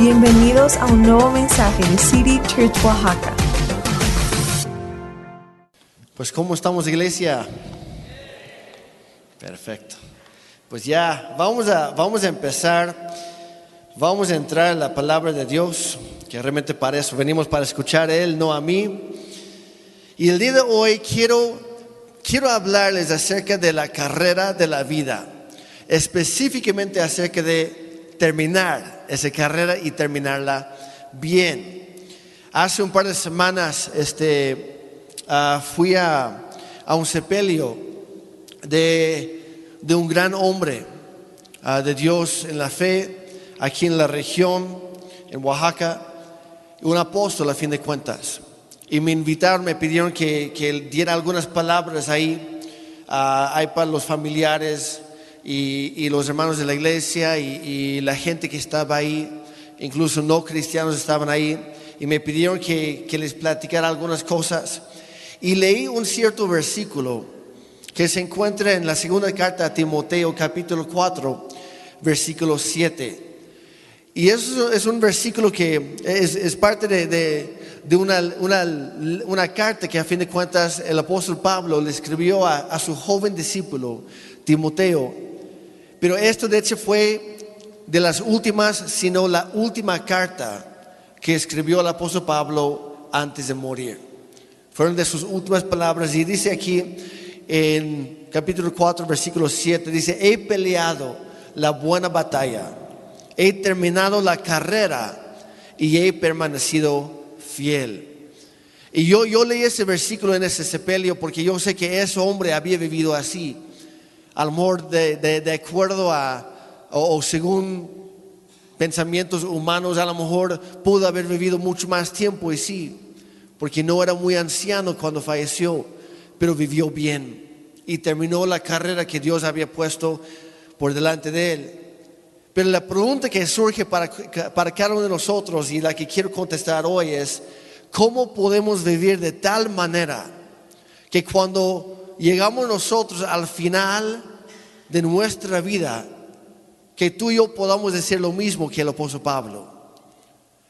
Bienvenidos a un nuevo mensaje de City Church Oaxaca. Pues ¿cómo estamos iglesia? Perfecto. Pues ya vamos a, vamos a empezar, vamos a entrar en la palabra de Dios, que realmente para eso venimos para escuchar a Él, no a mí. Y el día de hoy quiero, quiero hablarles acerca de la carrera de la vida, específicamente acerca de terminar esa carrera y terminarla bien. Hace un par de semanas este, ah, fui a, un sepelio de, un gran hombre ah, de Dios en la fe, aquí en la región, en Oaxaca, un apóstol a fin de cuentas. Y me invitaron, me pidieron que, diera algunas palabras ahí, uh, para los familiares, y, los hermanos de la iglesia y, la gente que estaba ahí, incluso no cristianos estaban ahí, y me pidieron que, les platicara algunas cosas. Y leí un cierto versículo que se encuentra en la segunda carta a Timoteo capítulo 4, versículo 7. Y eso es un versículo que es, parte de, una, una, carta que a fin de cuentas el apóstol Pablo le escribió a, a su joven discípulo, Timoteo, pero esto de hecho fue de las últimas, sino la última carta que escribió el apóstol Pablo antes de morir. Fueron de sus últimas palabras y dice aquí en capítulo 4, versículo 7, dice, he peleado la buena batalla, he terminado la carrera y he permanecido fiel. Y yo, yo leí ese versículo en ese sepelio porque yo sé que ese hombre había vivido así amor de, de, acuerdo a, o, según pensamientos humanos, a lo mejor pudo haber vivido mucho más tiempo y sí, porque no era muy anciano cuando falleció, pero vivió bien y terminó la carrera que Dios había puesto por delante de él. Pero la pregunta que surge para, para cada uno de nosotros y la que quiero contestar hoy es, ¿cómo podemos vivir de tal manera que cuando llegamos nosotros al final de nuestra vida, que tú y yo podamos decir lo mismo que el apóstol Pablo.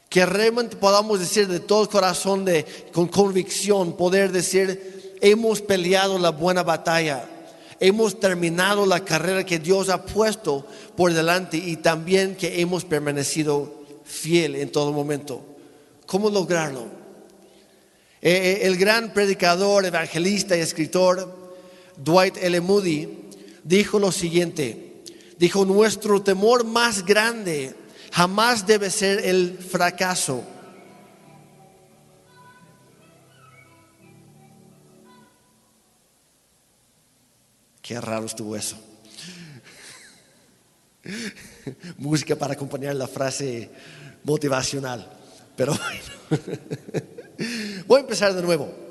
Que realmente podamos decir de todo corazón, de, con convicción, poder decir, hemos peleado la buena batalla, hemos terminado la carrera que Dios ha puesto por delante y también que hemos permanecido fiel en todo momento. ¿Cómo lograrlo? Eh, eh, el gran predicador, evangelista y escritor Dwight L. Moody dijo lo siguiente, dijo, nuestro temor más grande jamás debe ser el fracaso. Qué raro estuvo eso. Música para acompañar la frase motivacional. Pero bueno, voy a empezar de nuevo.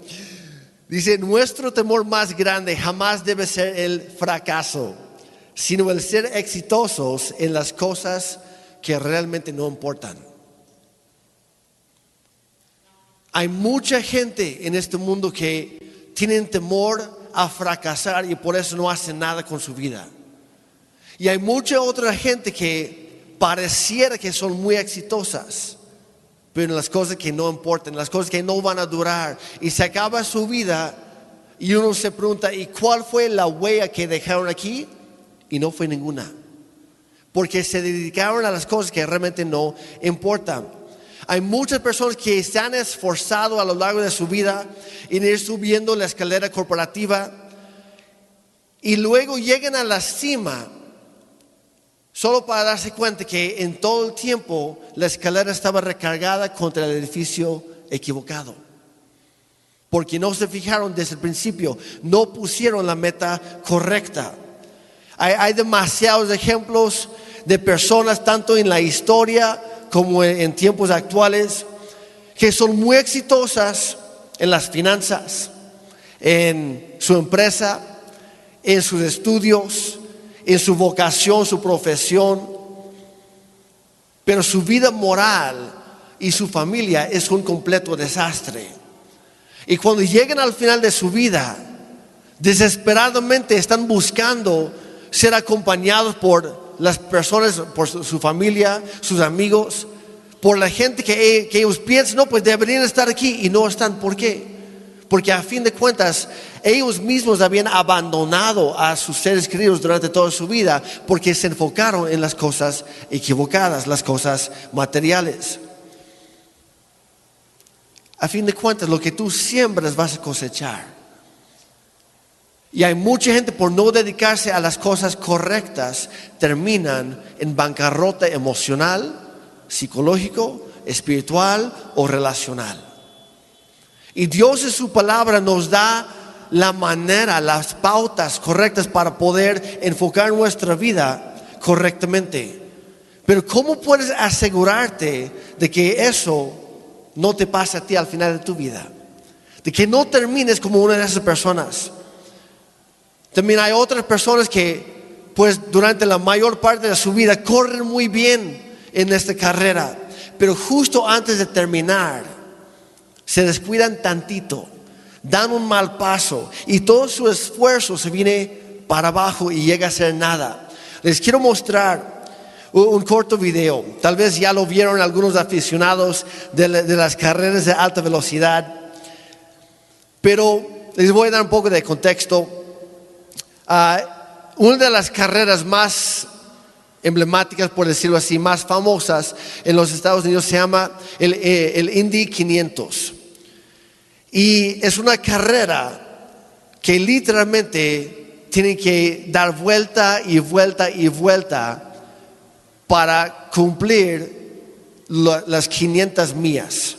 Dice, nuestro temor más grande jamás debe ser el fracaso, sino el ser exitosos en las cosas que realmente no importan. Hay mucha gente en este mundo que tienen temor a fracasar y por eso no hacen nada con su vida. Y hay mucha otra gente que pareciera que son muy exitosas pero en las cosas que no importan, las cosas que no van a durar. Y se acaba su vida y uno se pregunta, ¿y cuál fue la huella que dejaron aquí? Y no fue ninguna. Porque se dedicaron a las cosas que realmente no importan. Hay muchas personas que se han esforzado a lo largo de su vida en ir subiendo la escalera corporativa y luego llegan a la cima Solo para darse cuenta que en todo el tiempo la escalera estaba recargada contra el edificio equivocado. Porque no se fijaron desde el principio, no pusieron la meta correcta. Hay, demasiados ejemplos de personas, tanto en la historia como en tiempos actuales, que son muy exitosas en las finanzas, en su empresa, en sus estudios, en su vocación, su profesión, pero su vida moral y su familia es un completo desastre. Y cuando llegan al final de su vida, desesperadamente están buscando ser acompañados por las personas, por su familia, sus amigos, por la gente que, que ellos piensan, no, pues deberían estar aquí y no están. ¿Por qué? Porque a fin de cuentas, ellos mismos habían abandonado a sus seres queridos durante toda su vida porque se enfocaron en las cosas equivocadas, las cosas materiales. A fin de cuentas, lo que tú siembras vas a cosechar. Y hay mucha gente por no dedicarse a las cosas correctas, terminan en bancarrota emocional, psicológico, espiritual o relacional. Y Dios en su palabra nos da la manera, las pautas correctas para poder enfocar nuestra vida correctamente. Pero ¿cómo puedes asegurarte de que eso no te pase a ti al final de tu vida? De que no termines como una de esas personas. También hay otras personas que pues durante la mayor parte de su vida corren muy bien en esta carrera, pero justo antes de terminar se descuidan tantito, dan un mal paso y todo su esfuerzo se viene para abajo y llega a ser nada. Les quiero mostrar un corto video, tal vez ya lo vieron algunos aficionados de, las carreras de alta velocidad, pero les voy a dar un poco de contexto. Ah, una de las carreras más emblemáticas, por decirlo así, más famosas en los Estados Unidos se llama el, eh, el Indy 500. Y es una carrera que literalmente tienen que dar vuelta y vuelta y vuelta para cumplir las 500 millas.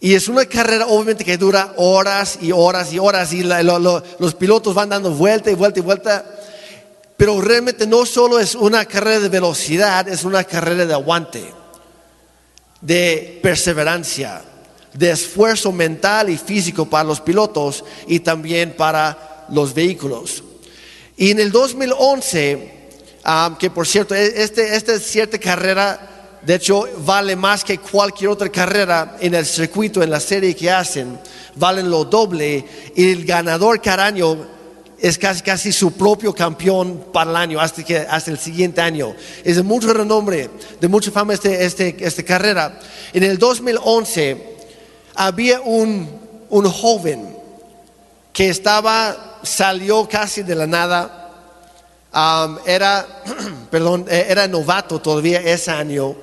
Y es una carrera obviamente que dura horas y horas y horas y los pilotos van dando vuelta y vuelta y vuelta. Pero realmente no solo es una carrera de velocidad, es una carrera de aguante, de perseverancia de esfuerzo mental y físico para los pilotos y también para los vehículos. Y en el 2011, que por cierto, e, este, esta cierta carrera, de hecho, vale más que cualquier otra carrera en el circuito, en la serie que hacen, valen lo doble. Y el ganador cada año es casi, casi su propio campeón para el año, hasta, que, hasta el siguiente año. Es de mucho renombre, de mucha fama este, este, esta carrera. En el 2011, había un, joven que estaba, salió casi de la nada, era, perdón, eh, era novato todavía ese año,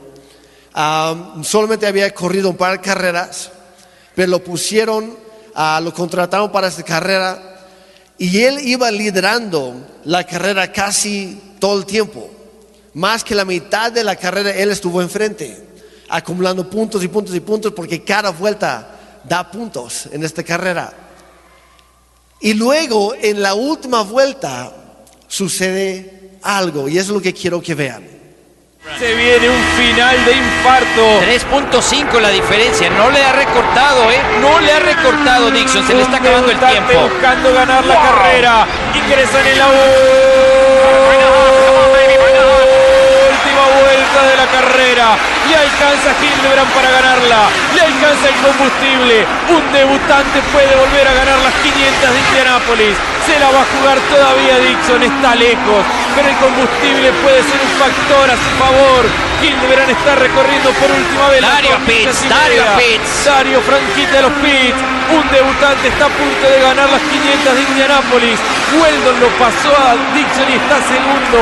solamente había corrido un par de carreras, pero lo pusieron, uh, lo contrataron para esta carrera y él iba liderando la carrera casi todo el tiempo. Más que la mitad de la carrera él estuvo enfrente acumulando puntos y puntos y puntos porque cada vuelta da puntos en esta carrera. Y luego en la última vuelta sucede algo y es lo que quiero que vean. Se viene un final de infarto. 3.5 la diferencia. No le ha recortado, ¿eh? No le ha recortado Dixon. Se le está acabando el tiempo. buscando ganar la carrera. Ingresan en la de la carrera. Le alcanza Hildebrand para ganarla. Le alcanza el combustible. Un debutante puede volver a ganar las 500 de Indianápolis. Se la va a jugar todavía Dixon. Está lejos. Pero el combustible puede ser un factor a su favor. Hildebrand está recorriendo por última vez Dario Pitts, Dario Pitts. Dario Franquita de los Pitts. Un debutante está a punto de ganar las 500 de Indianápolis. Weldon lo pasó a Dixon y está segundo.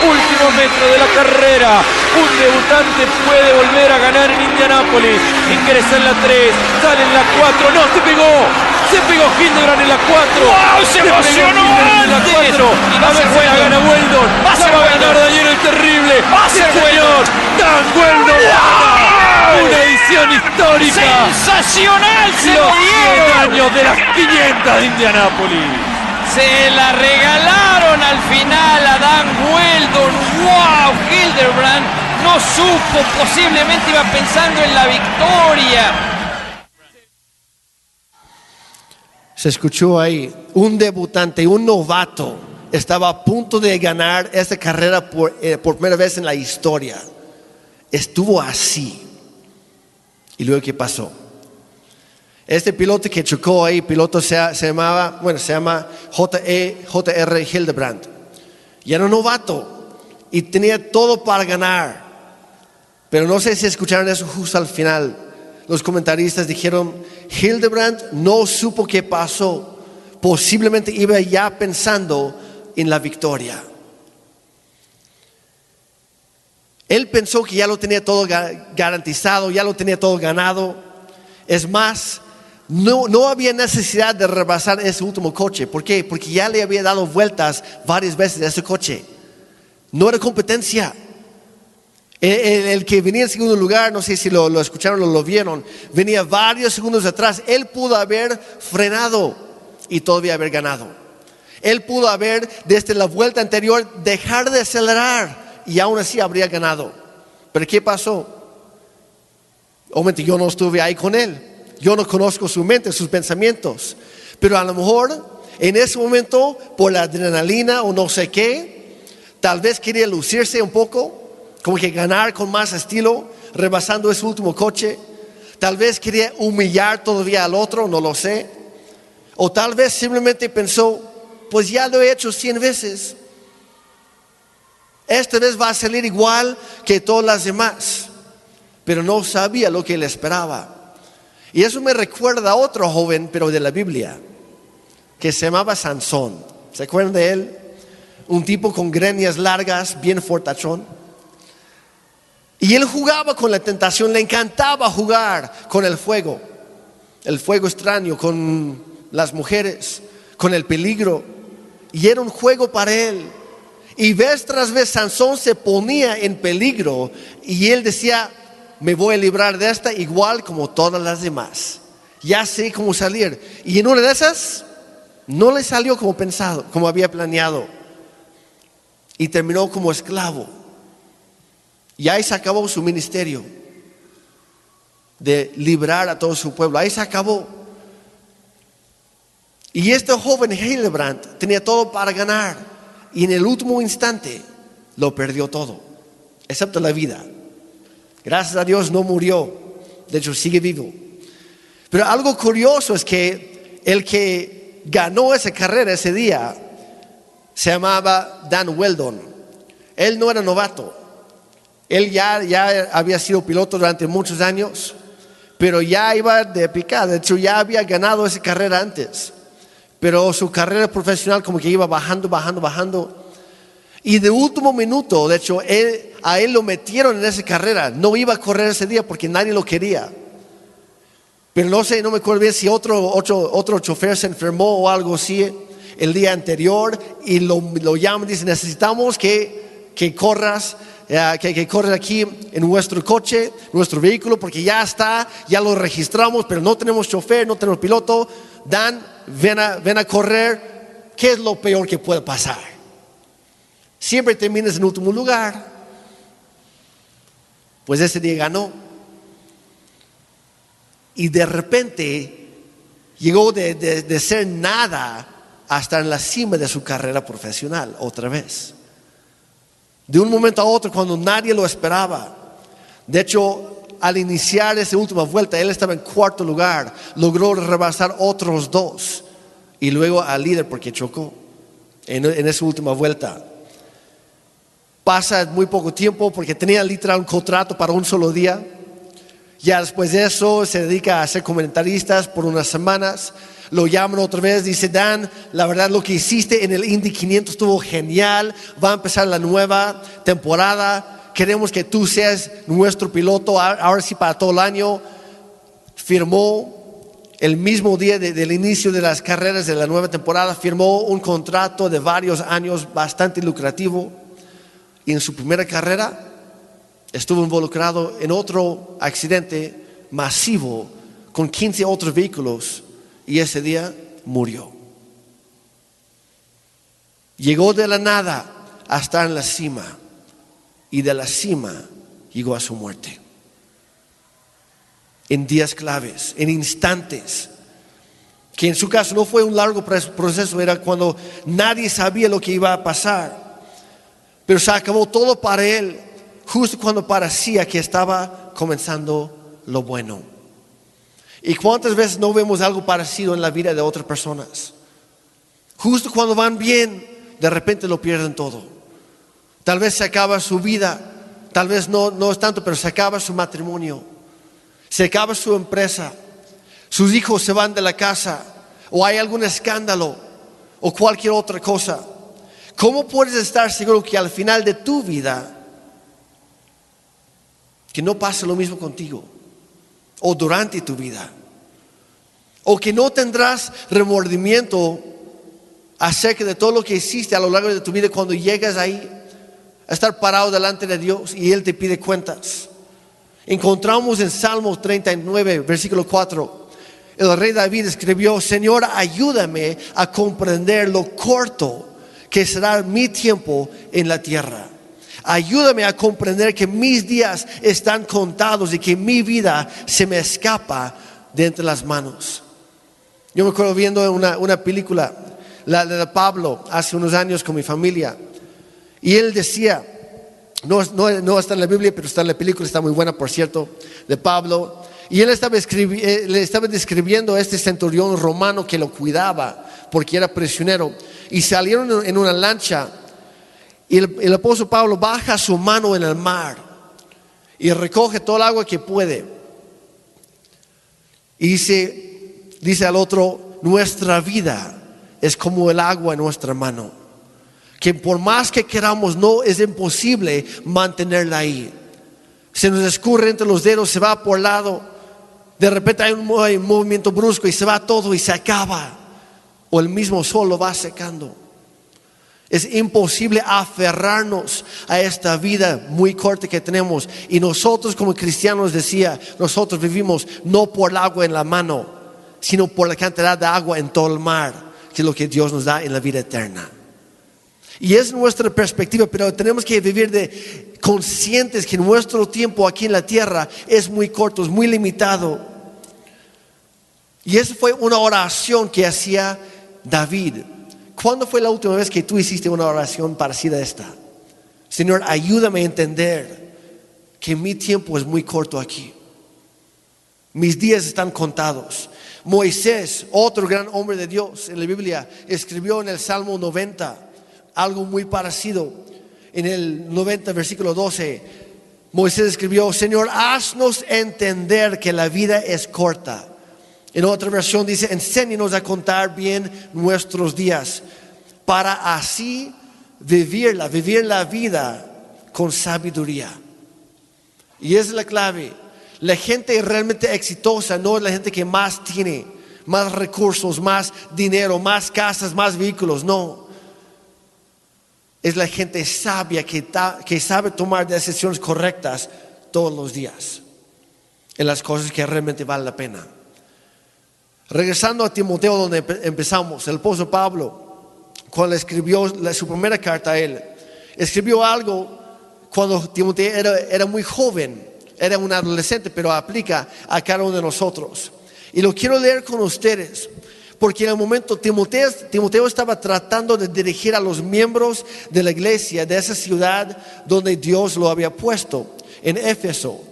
Último metro de la carrera. Un debutante puede volver a ganar en Indianápolis. Ingresa en la 3, sale en la 4. ¡No! ¡Se pegó! Se pegó Hildebrand en la 4. ¡Wow! ¡Se, emocionó en la 4. A ver si la gana Weldon. Va a ganar Daniel el Terrible. Va a ser señor. Dan Weldon. Una edición histórica. ¡Sensacional! ¡Se Los 100 años de las 500 de Indianápolis. Se la regalaron al final a Dan Weldon. ¡Wow! Hildebrand no supo, posiblemente iba pensando en la victoria. Se escuchó ahí, un debutante, un novato, estaba a punto de ganar esta carrera por, eh, por primera vez en la historia. Estuvo así. ¿Y luego qué pasó? Este piloto que chocó ahí, piloto se, llamaba, bueno, se llama J.R. Hildebrand. Y era un novato y tenía todo para ganar. Pero no sé si escucharon eso justo al final. Los comentaristas dijeron, Hildebrand no supo qué pasó. Posiblemente iba ya pensando en la victoria. Él pensó que ya lo tenía todo garantizado, ya lo tenía todo ganado. Es más, no, no había necesidad de rebasar ese último coche. ¿Por qué? Porque ya le había dado vueltas varias veces a ese coche. No era competencia. El, que venía en segundo lugar, no sé si lo, escucharon o lo vieron, venía varios segundos atrás. Él pudo haber frenado y todavía haber ganado. Él pudo haber, desde la vuelta anterior, dejar de acelerar y aún así habría ganado. Pero ¿qué pasó? Obviamente yo no estuve ahí con él. Yo no conozco su mente, sus pensamientos. Pero a lo mejor en ese momento, por la adrenalina o no sé qué, tal vez quería lucirse un poco, como que ganar con más estilo, rebasando ese último coche. Tal vez quería humillar todavía al otro, no lo sé. O tal vez simplemente pensó, pues ya lo he hecho cien veces. Esta vez va a salir igual que todas las demás. Pero no sabía lo que le esperaba. Y eso me recuerda a otro joven, pero de la Biblia, que se llamaba Sansón. ¿Se acuerdan de él? Un tipo con greñas largas, bien fortachón. Y él jugaba con la tentación, le encantaba jugar con el fuego, el fuego extraño, con las mujeres, con el peligro. Y era un juego para él. Y vez tras vez Sansón se ponía en peligro y él decía, me voy a librar de esta igual como todas las demás. Ya sé cómo salir. Y en una de esas no le salió como pensado, como había planeado. Y terminó como esclavo. Y ahí se acabó su ministerio de librar a todo su pueblo. Ahí se acabó. Y este joven Hildebrand tenía todo para ganar. Y en el último instante lo perdió todo, excepto la vida. Gracias a Dios no murió, de hecho sigue vivo. Pero algo curioso es que el que ganó esa carrera ese día se llamaba Dan Weldon. Él no era novato. Él ya, ya había sido piloto durante muchos años, pero ya iba de picada. De hecho, ya había ganado esa carrera antes. Pero su carrera profesional como que iba bajando, bajando, bajando. Y de último minuto, de hecho, a él lo metieron en esa carrera. No iba a correr ese día porque nadie lo quería. Pero no sé, no me acuerdo bien si otro, otro, otro chofer se enfermó o algo así el día anterior y lo, lo llaman y dicen, necesitamos que, que corras, que, que corras aquí en nuestro coche, nuestro vehículo, porque ya está, ya lo registramos, pero no tenemos chofer, no tenemos piloto. Dan, ven a, ven a correr. ¿Qué es lo peor que puede pasar? siempre terminas en último lugar. Pues ese día ganó. Y de repente llegó de, ser nada hasta en la cima de su carrera profesional otra vez. De un momento a otro cuando nadie lo esperaba. De hecho, al iniciar esa última vuelta, él estaba en cuarto lugar, logró rebasar otros dos y luego al líder porque chocó en, esa última vuelta pasa muy poco tiempo porque tenía literal un contrato para un solo día. Ya después de eso se dedica a ser comentaristas por unas semanas. Lo llaman otra vez, dice Dan, la verdad lo que hiciste en el Indy 500 estuvo genial. Va a empezar la nueva temporada. Queremos que tú seas nuestro piloto, ahora sí para todo el año. Firmó el mismo día del inicio de las carreras de la nueva temporada, firmó un contrato de varios años bastante lucrativo y en su primera carrera estuvo involucrado en otro accidente masivo con 15 otros vehículos y ese día murió. Llegó de la nada hasta en la cima y de la cima llegó a su muerte. En días claves, en instantes, que en su caso no fue un largo proceso, era cuando nadie sabía lo que iba a pasar. Pero se acabó todo para él justo cuando parecía que estaba comenzando lo bueno. ¿Y cuántas veces no vemos algo parecido en la vida de otras personas? Justo cuando van bien, de repente lo pierden todo. Tal vez se acaba su vida, tal vez no, no es tanto, pero se acaba su matrimonio, se acaba su empresa, sus hijos se van de la casa o hay algún escándalo o cualquier otra cosa. ¿Cómo puedes estar seguro que al final de tu vida que no pase lo mismo contigo o durante tu vida? O que no tendrás remordimiento acerca de todo lo que hiciste a lo largo de tu vida cuando llegas ahí a estar parado delante de Dios y Él te pide cuentas. Encontramos en Salmos 39, versículo 4, el rey David escribió, Señor, ayúdame a comprender lo corto que será mi tiempo en la tierra. Ayúdame a comprender que mis días están contados y que mi vida se me escapa de entre las manos. Yo me acuerdo viendo una, una película, la de Pablo, hace unos años con mi familia. Y él decía, no, no, no, está en la Biblia, pero está en la película, está muy buena, por cierto, de Pablo. Y él estaba, eh, le estaba describiendo a este centurión romano que lo cuidaba, porque era prisionero y salieron en una lancha y el, apóstol Pablo baja su mano en el mar y recoge todo el agua que puede. Y dice, dice al otro, nuestra vida es como el agua en nuestra mano, que por más que queramos no es imposible mantenerla ahí. Se nos escurre entre los dedos, se va por lado, de repente hay un movimiento brusco y se va todo y se acaba o el mismo sol lo va secando. Es imposible aferrarnos a esta vida muy corta que tenemos. Y nosotros como cristianos decía, nosotros vivimos no por el agua en la mano, sino por la cantidad de agua en todo el mar, que es lo que Dios nos da en la vida eterna. Y es nuestra perspectiva, pero tenemos que vivir de conscientes que nuestro tiempo aquí en la tierra es muy corto, es muy limitado. Y esa fue una oración que hacía David, ¿cuándo fue la última vez que tú hiciste una oración parecida a esta? Señor, ayúdame a entender que mi tiempo es muy corto aquí. Mis días están contados. Moisés, otro gran hombre de Dios en la Biblia, escribió en el Salmo 90 algo muy parecido. En el 90, versículo 12, Moisés escribió, Señor, haznos entender que la vida es corta en otra versión dice, enséñenos a contar bien nuestros días para así vivirla, vivir la vida con sabiduría. Y es la clave. La gente realmente exitosa no es la gente que más tiene, más recursos, más dinero, más casas, más vehículos, no. Es la gente sabia que, que sabe tomar decisiones correctas todos los días en las cosas que realmente valen la pena. Regresando a Timoteo donde empezamos, el apóstol Pablo, cuando escribió su primera carta a él, escribió algo cuando Timoteo era, muy joven, era un adolescente, pero aplica a cada uno de nosotros. Y lo quiero leer con ustedes, porque en el momento Timoteo, Timoteo estaba tratando de dirigir a los miembros de la iglesia de esa ciudad donde Dios lo había puesto, en Éfeso.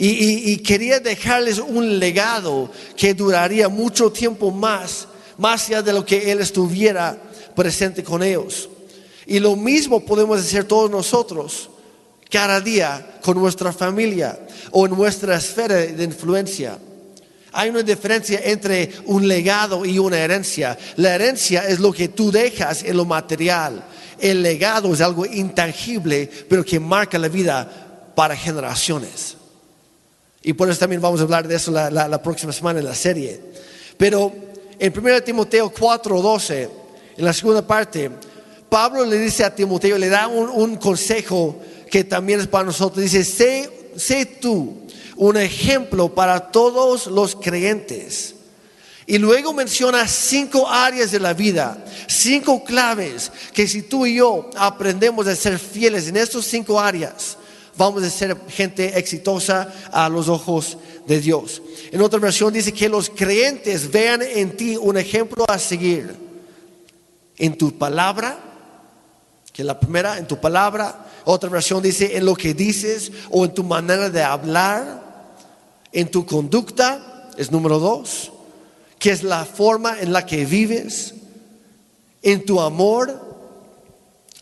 Y, quería dejarles un legado que duraría mucho tiempo más, más allá de lo que Él estuviera presente con ellos. Y lo mismo podemos hacer todos nosotros cada día con nuestra familia o en nuestra esfera de influencia. Hay una diferencia entre un legado y una herencia. La herencia es lo que tú dejas en lo material. El legado es algo intangible, pero que marca la vida para generaciones. Y por eso también vamos a hablar de eso la, próxima semana en la serie. Pero en 1 Timoteo 4:12, en la segunda parte, Pablo le dice a Timoteo, le da un, consejo que también es para nosotros. Dice, sé, sé tú un ejemplo para todos los creyentes. Y luego menciona cinco áreas de la vida, cinco claves que si tú y yo aprendemos a ser fieles en estas cinco áreas, vamos a ser gente exitosa a los ojos de Dios. En otra versión dice que los creyentes vean en ti un ejemplo a seguir. En tu palabra, que la primera, en tu palabra. Otra versión dice en lo que dices o en tu manera de hablar. En tu conducta, es número dos. Que es la forma en la que vives. En tu amor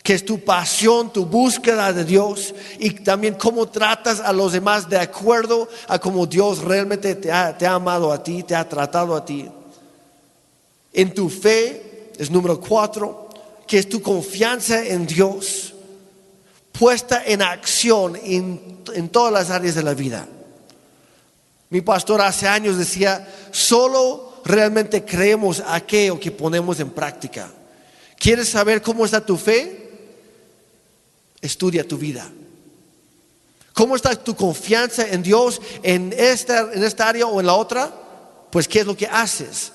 que es tu pasión, tu búsqueda de Dios y también cómo tratas a los demás de acuerdo a cómo Dios realmente te ha, amado a ti, te ha tratado a ti. En tu fe es número cuatro, que es tu confianza en Dios puesta en acción en, en todas las áreas de la vida. Mi pastor hace años decía, solo realmente creemos aquello que ponemos en práctica. ¿Quieres saber cómo está tu fe? Estudia tu vida. ¿Cómo está tu confianza en Dios en esta, en esta área o en la otra? Pues ¿qué es lo que haces?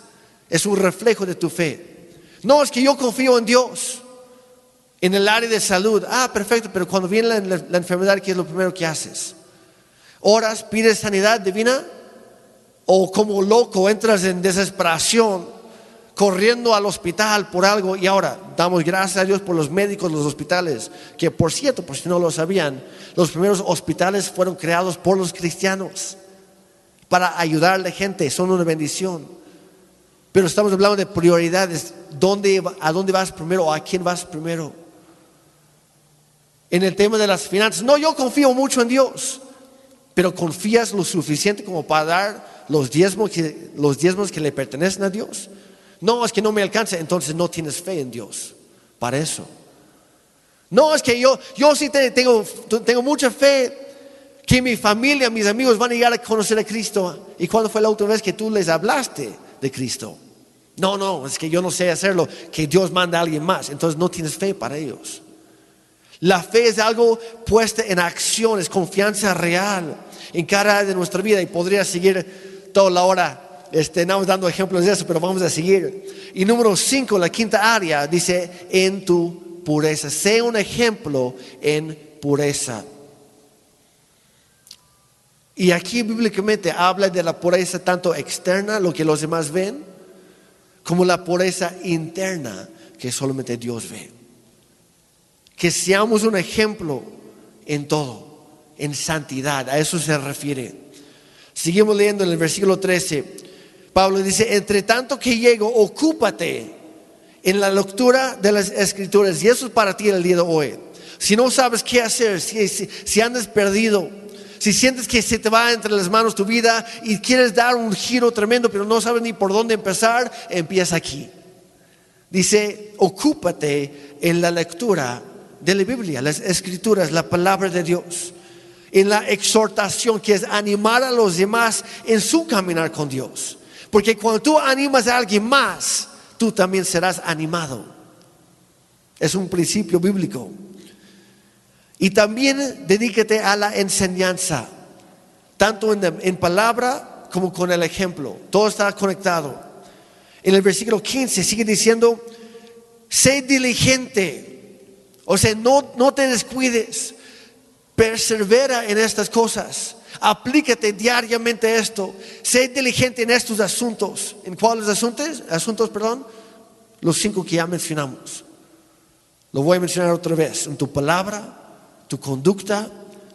Es un reflejo de tu fe. No es que yo confío en Dios en el área de salud. Ah, perfecto, pero cuando viene la, la- la enfermedad, ¿qué es lo primero que haces? ¿Oras, pides sanidad divina? ¿O como loco entras en desesperación, corriendo al hospital por algo? Y ahora, damos gracias a Dios por los médicos, los hospitales, que por cierto, por si no lo sabían, los primeros hospitales fueron creados por los cristianos para ayudar a la gente, son una bendición. Pero estamos hablando de prioridades, ¿Dónde, ¿a dónde vas primero o a quién vas primero? En el tema de las finanzas, no, yo confío mucho en Dios, pero confías lo suficiente como para dar los diezmos que, los diezmos que le pertenecen a Dios. No, es que no me alcanza, entonces no tienes fe en Dios para eso. No, es que yo, yo sí te- tengo, tengo mucha fe que mi familia, mis amigos van a llegar a conocer a Cristo. ¿Y cuándo fue la última vez que tú les hablaste de Cristo? No, no, es que yo no sé hacerlo, que Dios manda a alguien más. Entonces no tienes fe para ellos. La fe es algo puesta en acción, es confianza real en cada área de nuestra vida y podría seguir toda la hora. No dando ejemplos de eso, pero vamos a seguir. Y número cinco, la quinta área, dice en tu pureza. Sé un ejemplo en pureza. Y aquí bíblicamente habla de la pureza tanto externa, lo que los demás ven, como la pureza interna que solamente Dios ve. Que seamos un ejemplo en todo, en santidad, a eso se refiere. Seguimos leyendo en el versículo 13. Pablo dice, entre tanto que llego, ocúpate en la lectura de las escrituras. Y eso es para ti el día de hoy. Si no sabes qué hacer, si, si, si andas perdido, si sientes que se te va entre las manos tu vida y quieres dar un giro tremendo, pero no sabes ni por dónde empezar, empieza aquí. Dice, ocúpate en la lectura de la Biblia, las escrituras, la palabra de Dios, en la exhortación que es animar a los demás en su caminar con Dios. Porque cuando tú animas a alguien más, tú también serás animado. Es un principio bíblico. Y también dedícate a la enseñanza, tanto en, en, palabra como con el ejemplo. Todo está conectado. En el versículo 15 sigue diciendo, sé diligente, o sea, no, no te descuides, persevera en estas cosas, aplícate diariamente esto, sé diligente en estos asuntos. ¿En cuáles asuntos? Asuntos, perdón, los cinco que ya mencionamos. Lo voy a mencionar otra vez, en tu palabra, tu conducta,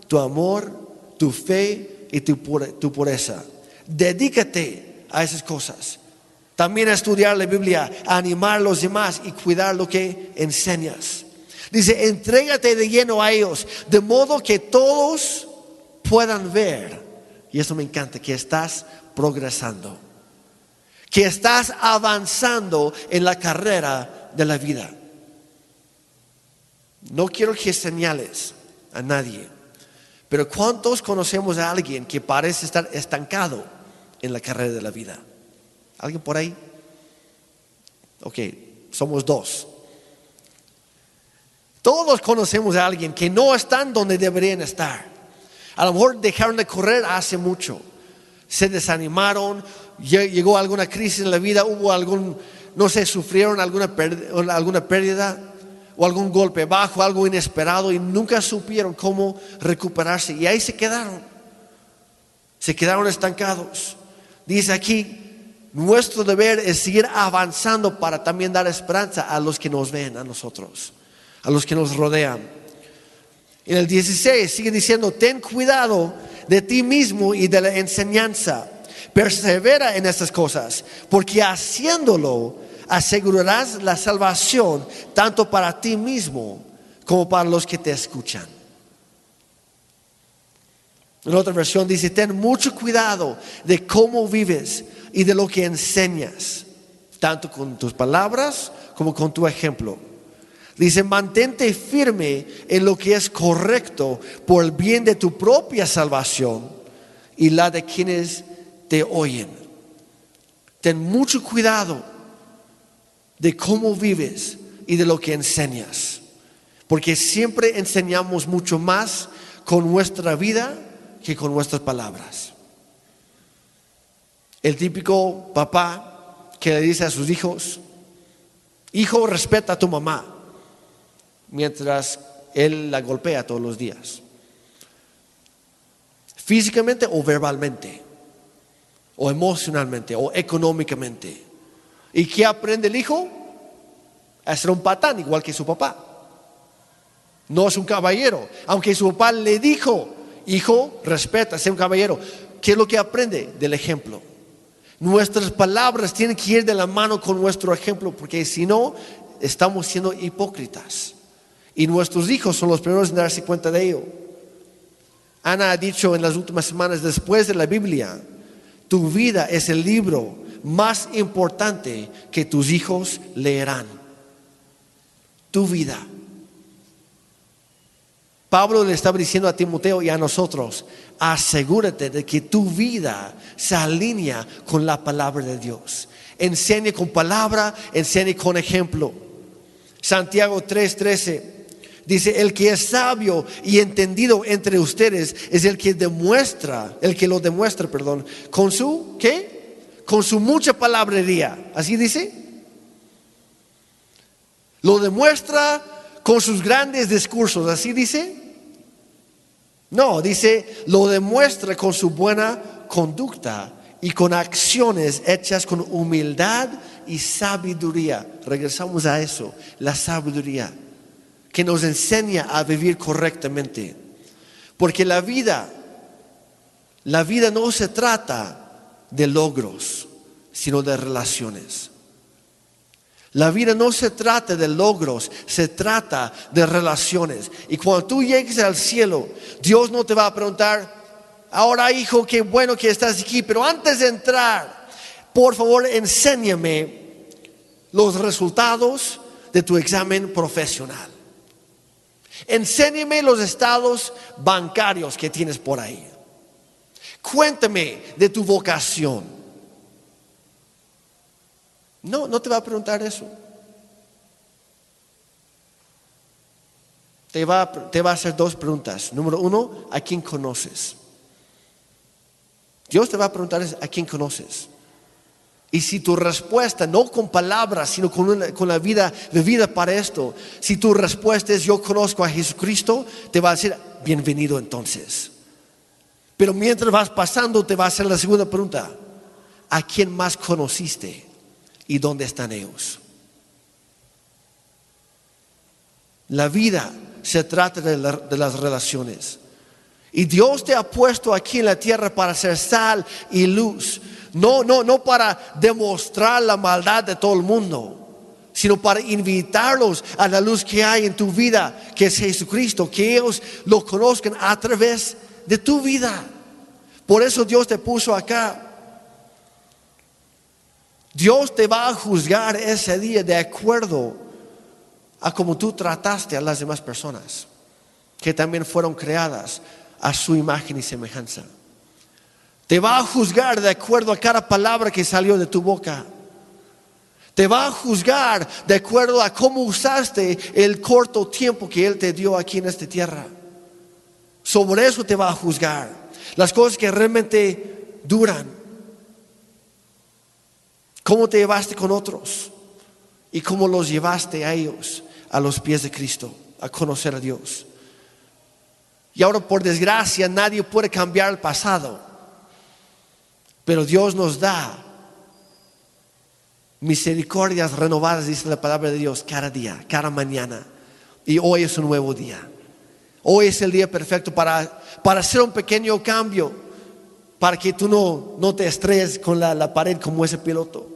tu amor, tu fe y tu, tu pureza. Dedícate a esas cosas. También a estudiar la Biblia, a animar a los demás y cuidar lo que enseñas. Dice, entrégate de lleno a ellos, de modo que todos puedan ver, y eso me encanta, que estás progresando, que estás avanzando en la carrera de la vida. No quiero que señales a nadie, pero ¿cuántos conocemos a alguien que parece estar estancado en la carrera de la vida? ¿Alguien por ahí? Ok, somos dos. Todos conocemos a alguien que no están donde deberían estar. A lo mejor dejaron de correr hace mucho. Se desanimaron, llegó alguna crisis en la vida, hubo algún, no sé, sufrieron alguna, alguna pérdida o algún golpe bajo, algo inesperado y nunca supieron cómo recuperarse. Y ahí se quedaron. Se quedaron estancados. Dice aquí, nuestro deber es seguir avanzando para también dar esperanza a los que nos ven, a nosotros, a los que nos rodean. En el 16 sigue diciendo, ten cuidado de ti mismo y de la enseñanza. Persevera en estas cosas, porque haciéndolo asegurarás la salvación tanto para ti mismo como para los que te escuchan. En otra versión dice, ten mucho cuidado de cómo vives y de lo que enseñas, tanto con tus palabras como con tu ejemplo. Dice, mantente firme en lo que es correcto por el bien de tu propia salvación y la de quienes te oyen. Ten mucho cuidado de cómo vives y de lo que enseñas, porque siempre enseñamos mucho más con nuestra vida que con nuestras palabras. El típico papá que le dice a sus hijos, hijo, respeta a tu mamá mientras él la golpea todos los días. Físicamente o verbalmente, o emocionalmente, o económicamente. ¿Y qué aprende el hijo? A ser un patán igual que su papá. No es un caballero, aunque su papá le dijo, hijo, respeta, sé un caballero. ¿Qué es lo que aprende? Del ejemplo. Nuestras palabras tienen que ir de la mano con nuestro ejemplo, porque si no, estamos siendo hipócritas. Y nuestros hijos son los primeros en darse cuenta de ello. Ana ha dicho en las últimas semanas, después de la Biblia, tu vida es el libro más importante que tus hijos leerán. Tu vida. Pablo le estaba diciendo a Timoteo y a nosotros, asegúrate de que tu vida se alinea con la palabra de Dios. Enseñe con palabra, enseñe con ejemplo. Santiago 3:13 Dice, el que es sabio y entendido entre ustedes es el que demuestra, el que lo demuestra, perdón, con su, ¿qué? Con su mucha palabrería. ¿Así dice? Lo demuestra con sus grandes discursos. ¿Así dice? No, dice, lo demuestra con su buena conducta y con acciones hechas con humildad y sabiduría. Regresamos a eso, la sabiduría que nos enseña a vivir correctamente. Porque la vida, la vida no se trata de logros, sino de relaciones. La vida no se trata de logros, se trata de relaciones. Y cuando tú llegues al cielo, Dios no te va a preguntar, ahora hijo, qué bueno que estás aquí, pero antes de entrar, por favor, enséñame los resultados de tu examen profesional. Enséñeme los estados bancarios que tienes por ahí. Cuéntame de tu vocación. No, no te va a preguntar eso. Te va, te va a hacer dos preguntas. Número uno, ¿a quién conoces? Dios te va a preguntar a quién conoces. Y si tu respuesta, no con palabras, sino con, con la vida de vida para esto, si tu respuesta es yo conozco a Jesucristo, te va a decir, bienvenido entonces. Pero mientras vas pasando, te va a hacer la segunda pregunta, ¿a quién más conociste y dónde están ellos? La vida se trata de, de las relaciones. Y Dios te ha puesto aquí en la tierra para ser sal y luz no, no, no para demostrar la maldad de todo el mundo, sino para invitarlos a la luz que hay en tu vida, que es Jesucristo, que ellos lo conozcan a través de tu vida. Por eso Dios te puso acá. Dios te va a juzgar ese día de acuerdo a cómo tú trataste a las demás personas, que también fueron creadas a su imagen y semejanza. Te va a juzgar de acuerdo a cada palabra que salió de tu boca. Te va a juzgar de acuerdo a cómo usaste el corto tiempo que Él te dio aquí en esta tierra. Sobre eso te va a juzgar. Las cosas que realmente duran. Cómo te llevaste con otros y cómo los llevaste a ellos a los pies de Cristo, a conocer a Dios. Y ahora por desgracia nadie puede cambiar el pasado. Pero Dios nos da misericordias renovadas, dice la palabra de Dios, cada día, cada mañana. Y hoy es un nuevo día. Hoy es el día perfecto para, para hacer un pequeño cambio, para que tú no, no te estrelles con la, la pared como ese piloto.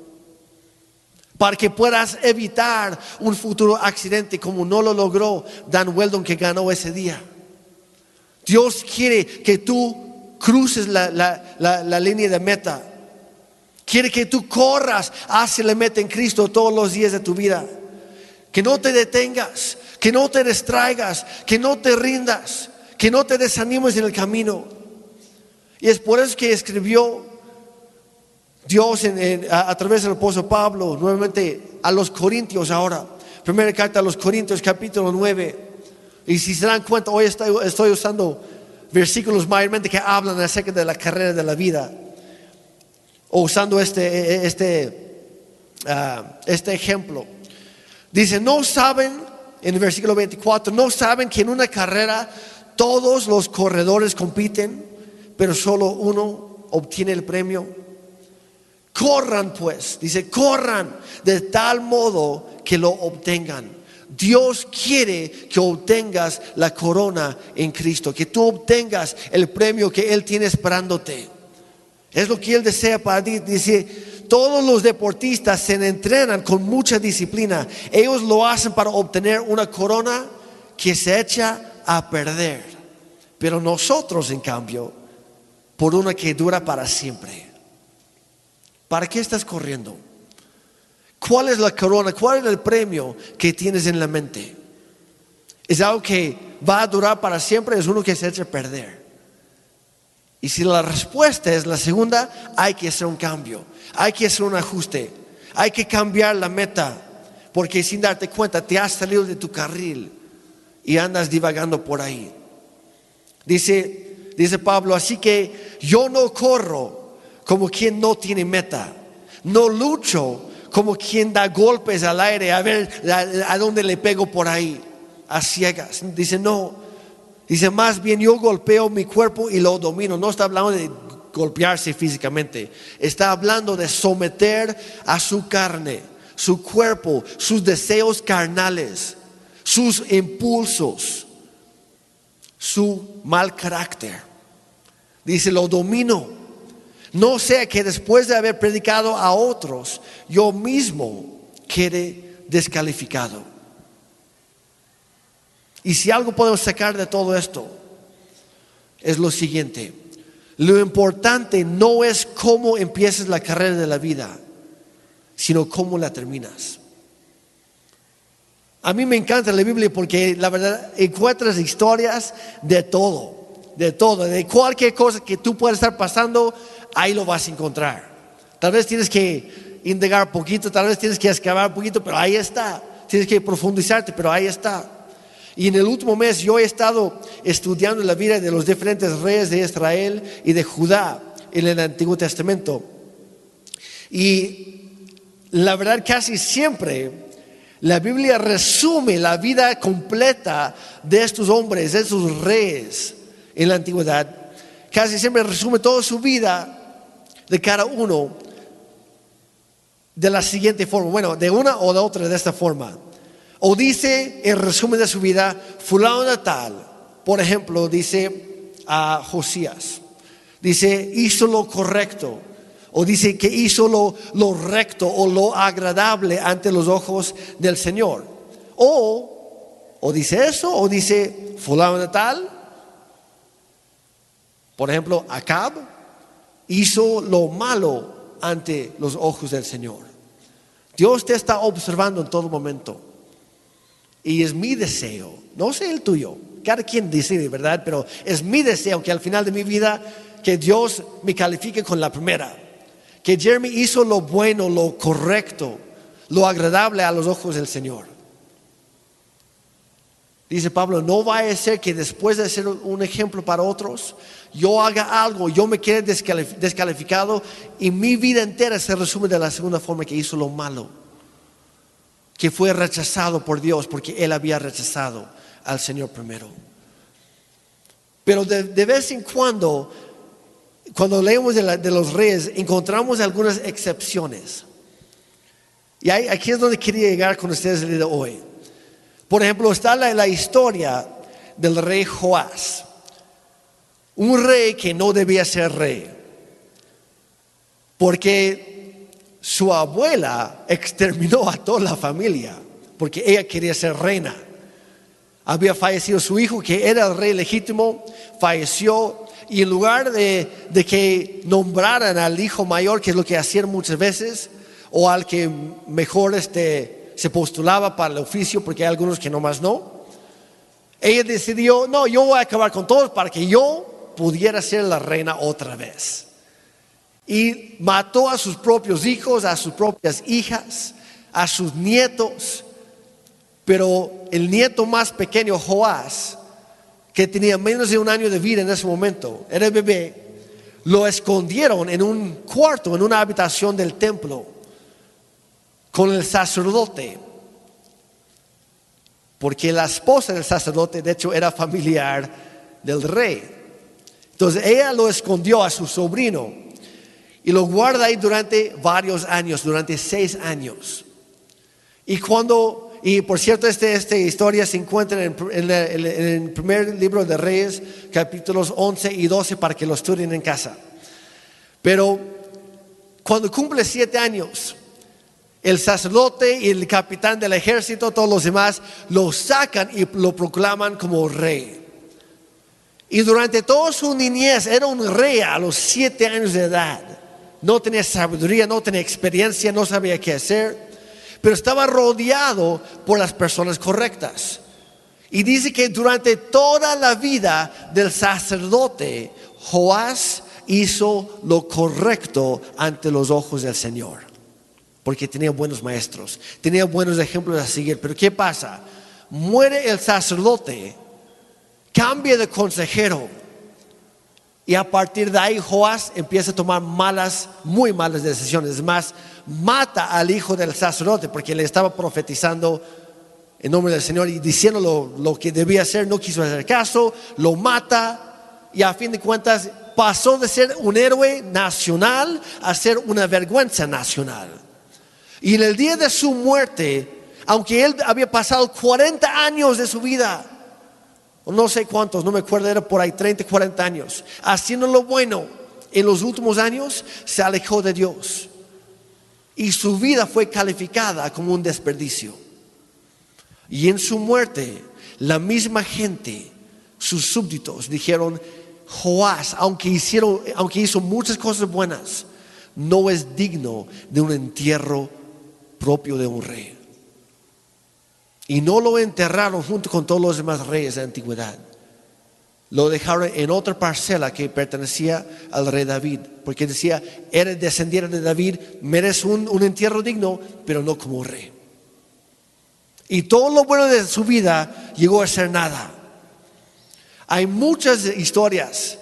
para que puedas evitar un futuro accidente como no lo logró Dan Weldon que ganó ese día. Dios quiere que tú cruces la, la- la- línea de meta. Quiere que tú corras hacia la meta en Cristo todos los días de tu vida. Que no te detengas, que no te distraigas, que no te rindas, que no te desanimes en el camino. Y es por eso que escribió Dios en- a, a través del apóstol Pablo nuevamente a los Corintios ahora. Primera carta a los Corintios capítulo 9. Y si se dan cuenta, hoy estoy, usando versículos mayormente que hablan acerca de la carrera de la vida. O usando este, este, ah, este ejemplo. Dice, no saben, en el versículo 24, no saben que en una carrera todos los corredores compiten, pero solo uno obtiene el premio. Corran pues, dice, corran de tal modo que lo obtengan. Dios quiere que obtengas la corona en Cristo, que tú obtengas el premio que Él tiene esperándote. Es lo que Él desea para ti. Dice, todos los deportistas se entrenan con mucha disciplina. Ellos lo hacen para obtener una corona que se echa a perder. Pero nosotros, en cambio, por una que dura para siempre. ¿Para qué estás corriendo? ¿Cuál es la corona? ¿Cuál es el premio que tienes en la mente? ¿Es algo que va a durar para siempre? ¿Es uno que se echa a perder? Y si la respuesta es la segunda, hay que hacer un cambio, hay que hacer un ajuste, hay que cambiar la meta, porque sin darte cuenta te has salido de tu carril y andas divagando por ahí. Dice, dice Pablo, así que yo no corro como quien no tiene meta, no lucho como quien da golpes al aire a ver a, dónde le pego por ahí, a ciegas. Dice, no, dice más bien yo golpeo mi cuerpo y lo domino. No está hablando de golpearse físicamente, está hablando de someter a su carne, su cuerpo, sus deseos carnales, sus impulsos, su mal carácter. Dice, lo domino. No sea que después de haber predicado a otros, yo mismo quede descalificado. Y si algo podemos sacar de todo esto, es lo siguiente. Lo importante no es cómo empiezas la carrera de la vida, sino cómo la terminas. A mí me encanta la Biblia porque la verdad encuentras historias de todo, de todo, de cualquier cosa que tú puedas estar pasando, ahí lo vas a encontrar. Tal vez tienes que indagar un poquito, tal vez tienes que excavar un poquito, pero ahí está. Tienes que profundizarte, pero ahí está. Y en el último mes yo he estado estudiando la vida de los diferentes reyes de Israel y de Judá en el Antiguo Testamento. Y la verdad casi siempre la Biblia resume la vida completa de estos hombres, de estos reyes en la antigüedad. Casi siempre resume toda su vida de cada uno de la siguiente forma. Bueno, de una o de otra de esta forma. O dice el resumen de su vida, fulano tal, por ejemplo, dice a Josías, dice, hizo lo correcto, o dice que hizo lo, lo recto o lo agradable ante los ojos del Señor. O, o dice eso, o dice fulano tal, por ejemplo, Acab hizo lo malo ante los ojos del Señor. Dios te está observando en todo momento. Y es mi deseo, no sé el tuyo, cada quien decide, ¿verdad? Pero es mi deseo que al final de mi vida, que Dios me califique con la primera. Que Jeremy hizo lo bueno, lo correcto, lo agradable a los ojos del Señor. Dice Pablo, no vaya a ser que después de ser un ejemplo para otros, yo haga algo, yo me quede descalificado y mi vida entera se resume de la segunda forma que hizo lo malo, que fue rechazado por Dios porque él había rechazado al Señor primero. Pero de, vez en cuando, cuando leemos de, los reyes, encontramos algunas excepciones. Y ahí, aquí es donde quería llegar con ustedes el día de hoy. Por ejemplo, está la, la historia del rey Joás. Un rey que no debía ser rey. Porque su abuela exterminó a toda la familia porque ella quería ser reina. Había fallecido su hijo, que era el rey legítimo, falleció y en lugar de, de que nombraran al hijo mayor, que es lo que hacían muchas veces, o al que mejor este, se postulaba para el oficio, porque hay algunos que nomás no, ella decidió, no, yo voy a acabar con todos para que yo pudiera ser la reina otra vez. Y mató a sus propios hijos, a sus propias hijas, a sus nietos. Pero el nieto más pequeño, Joás, que tenía menos de un año de vida en ese momento, era bebé, lo escondieron en un cuarto, en una habitación del templo, con el sacerdote. Porque la esposa del sacerdote, de hecho, era familiar del rey. Entonces ella lo escondió a su sobrino y lo guarda ahí durante varios años, durante seis años. Y cuando, y por cierto, este, esta historia se encuentra en, en el primer libro de Reyes, capítulos 11 y 12, para que lo estudien en casa. Pero cuando cumple siete años, el sacerdote y el capitán del ejército, todos los demás, lo sacan y lo proclaman como rey. Y durante toda su niñez era un rey a los siete años de edad. No tenía sabiduría, no tenía experiencia, no sabía qué hacer, pero estaba rodeado por las personas correctas. Y dice que durante toda la vida del sacerdote, Joás hizo lo correcto ante los ojos del Señor porque tenía buenos maestros, tenía buenos ejemplos a seguir. Pero ¿qué pasa? Muere el sacerdote, cambia de consejero y a partir de ahí Joás empieza a tomar malas, muy malas decisiones. Es más, mata al hijo del sacerdote porque le estaba profetizando en nombre del Señor y diciendo lo, lo que debía hacer, no quiso hacer caso, lo mata y a fin de cuentas pasó de ser un héroe nacional a ser una vergüenza nacional. Y en el día de su muerte, aunque él había pasado 40 años de su vida, no sé cuántos, no me acuerdo, era por ahí 30, 40 años, haciendo lo bueno, en los últimos años se alejó de Dios. Y su vida fue calificada como un desperdicio. Y en su muerte, la misma gente, sus súbditos, dijeron, Joás, aunque, hicieron, aunque hizo muchas cosas buenas, no es digno de un entierro propio de un rey. Y no lo enterraron junto con todos los demás reyes de antigüedad. Lo dejaron en otra parcela que pertenecía al rey David, porque decía, eres descendiente de David, merece un, un entierro digno, pero no como rey. Y todo lo bueno de su vida llegó a ser nada. Hay muchas historias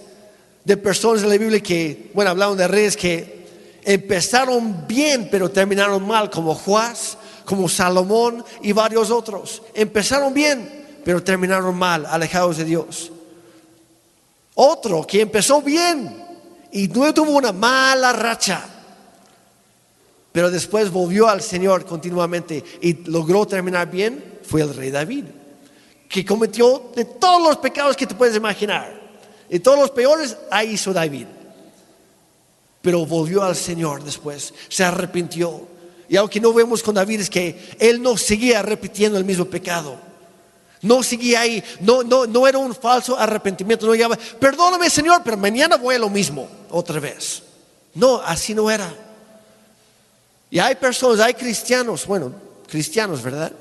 de personas en la Biblia que, bueno, hablaban de reyes que empezaron bien pero terminaron mal, como Juás, como Salomón y varios otros. Empezaron bien pero terminaron mal, alejados de Dios. Otro que empezó bien y no tuvo una mala racha, pero después volvió al Señor continuamente y logró terminar bien, fue el rey David, que cometió de todos los pecados que te puedes imaginar. Y todos los peores, ahí hizo David pero volvió al Señor después, se arrepintió. Y aunque no vemos con David es que él no seguía repitiendo el mismo pecado. No seguía ahí, no, no, no era un falso arrepentimiento, no llamaba, perdóname Señor, pero mañana voy a lo mismo, otra vez. No, así no era. Y hay personas, hay cristianos, bueno, cristianos, ¿verdad?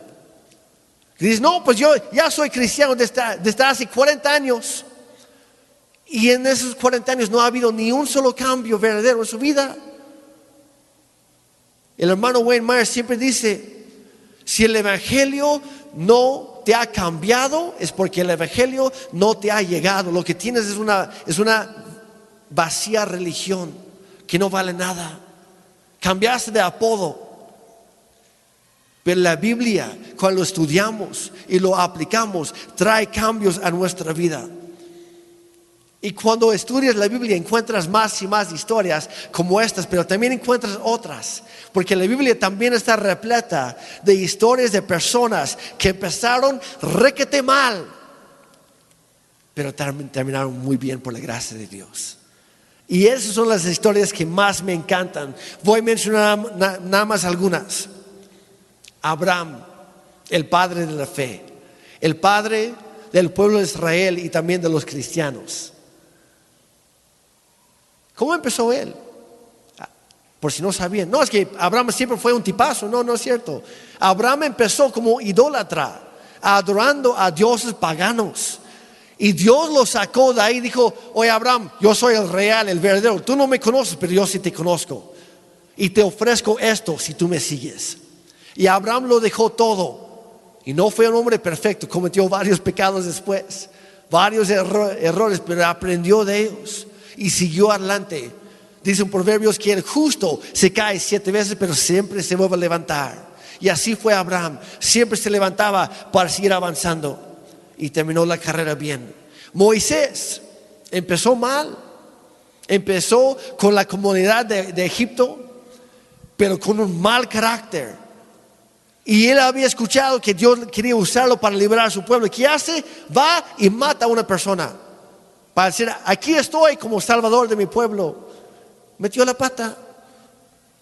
Que dicen, no, pues yo ya soy cristiano desde, desde hace 40 años. Y en esos 40 años no ha habido ni un solo cambio verdadero en su vida. El hermano Wayne Myers siempre dice, si el Evangelio no te ha cambiado, es porque el Evangelio no te ha llegado. Lo que tienes es una, es una vacía religión que no vale nada. Cambiaste de apodo. Pero la Biblia, cuando lo estudiamos y lo aplicamos, trae cambios a nuestra vida. Y cuando estudias la Biblia encuentras más y más historias como estas, pero también encuentras otras, porque la Biblia también está repleta de historias de personas que empezaron requete mal, pero terminaron muy bien por la gracia de Dios. Y esas son las historias que más me encantan. Voy a mencionar na- nada más algunas. Abraham, el padre de la fe, el padre del pueblo de Israel y también de los cristianos. ¿Cómo empezó él? Por si no sabían. No, es que Abraham siempre fue un tipazo. No, no es cierto. Abraham empezó como idólatra, adorando a dioses paganos. Y Dios lo sacó de ahí y dijo, oye Abraham, yo soy el real, el verdadero. Tú no me conoces, pero yo sí te conozco. Y te ofrezco esto si tú me sigues. Y Abraham lo dejó todo. Y no fue un hombre perfecto, cometió varios pecados después, varios erro- errores, pero aprendió de ellos y siguió adelante. Dicen proverbios que el justo se cae siete veces, pero siempre se vuelve a levantar. Y así fue Abraham, siempre se levantaba para seguir avanzando y terminó la carrera bien. Moisés empezó mal, empezó con la comunidad de, de Egipto, pero con un mal carácter. Y él había escuchado que Dios quería usarlo para liberar a su pueblo. ¿Y qué hace? Va y mata a una persona. Para decir, aquí estoy como salvador de mi pueblo. Metió la pata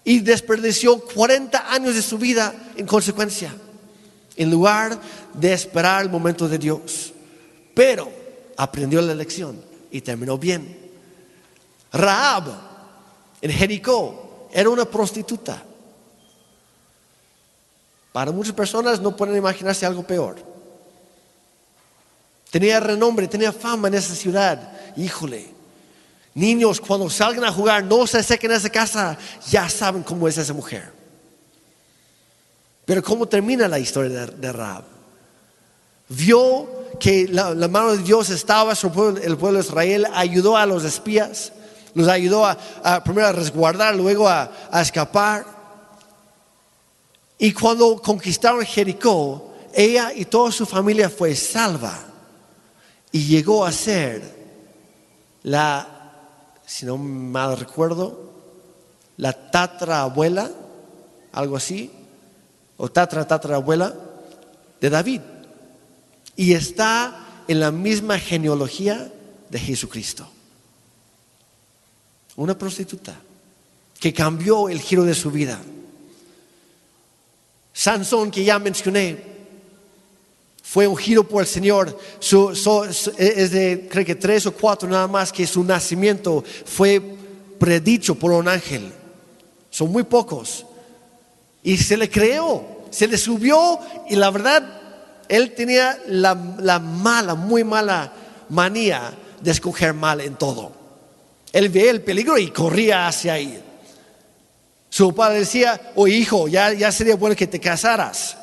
y desperdició 40 años de su vida en consecuencia. En lugar de esperar el momento de Dios. Pero aprendió la lección y terminó bien. Raab en Jericó era una prostituta. Para muchas personas no pueden imaginarse algo peor. Tenía renombre, tenía fama en esa ciudad. Híjole, niños cuando salgan a jugar no se acerquen a esa casa, ya saben cómo es esa mujer. Pero ¿cómo termina la historia de, de Rahab? Vio que la, mano de Dios estaba sobre el pueblo, de Israel, ayudó a los espías, los ayudó a, primero a resguardar, luego a escapar. Y cuando conquistaron Jericó, ella y toda su familia fue salva y llegó a ser la, si no mal recuerdo, la tatarabuela, algo así, o tatra tatarabuela de David. Y está en la misma genealogía de Jesucristo. Una prostituta que cambió el giro de su vida. Sansón, que ya mencioné, fue ungido por el Señor. Su, su- es de, creo que tres o cuatro nada más, que su nacimiento fue predicho por un ángel. Son muy pocos. Y se le creó, se le subió y la verdad, él tenía la, la mala, muy mala manía de escoger mal en todo. Él veía el peligro y corría hacia ahí. Su padre decía, oh hijo, ya sería bueno que te casaras.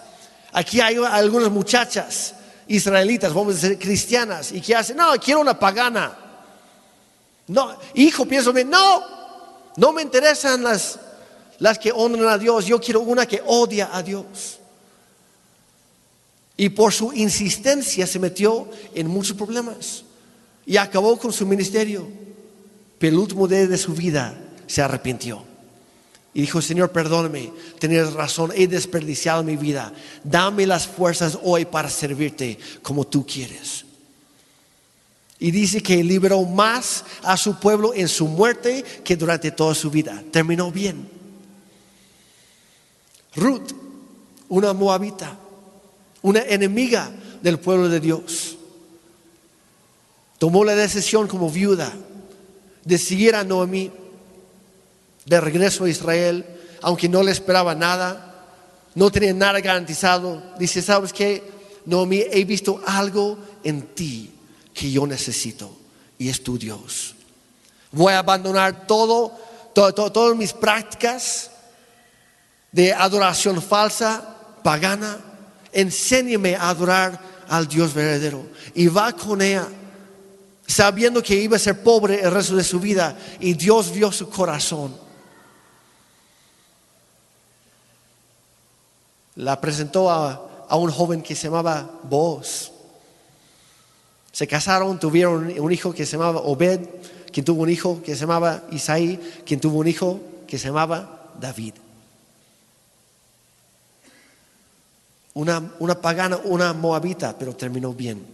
Aquí hay algunas muchachas israelitas, vamos a decir cristianas, y que hacen, no, quiero una pagana. No, hijo, pienso no, no me interesan las, las que honran a Dios, yo quiero una que odia a Dios. Y por su insistencia se metió en muchos problemas y acabó con su ministerio. Pero el último día de su vida se arrepintió. Y dijo, Señor, perdóname, tenías razón, he desperdiciado mi vida. Dame las fuerzas hoy para servirte como tú quieres. Y dice que liberó más a su pueblo en su muerte que durante toda su vida. Terminó bien. Ruth, una moabita, una enemiga del pueblo de Dios, tomó la decisión como viuda de seguir a Noemí de regreso a Israel, aunque no le esperaba nada, no tenía nada garantizado. Dice, ¿sabes qué? Noemí, he visto algo en ti que yo necesito y es tu Dios. Voy a abandonar todo, todo- todas mis prácticas de adoración falsa, pagana. Enséñame a adorar al Dios verdadero. Y va con ella, sabiendo que iba a ser pobre el resto de su vida. Y Dios vio su corazón. La presentó a, a un joven que se llamaba Boaz. Se casaron, tuvieron un hijo que se llamaba Obed, quien tuvo un hijo que se llamaba Isaí, quien tuvo un hijo que se llamaba David. Una, una pagana, una moabita, pero terminó bien.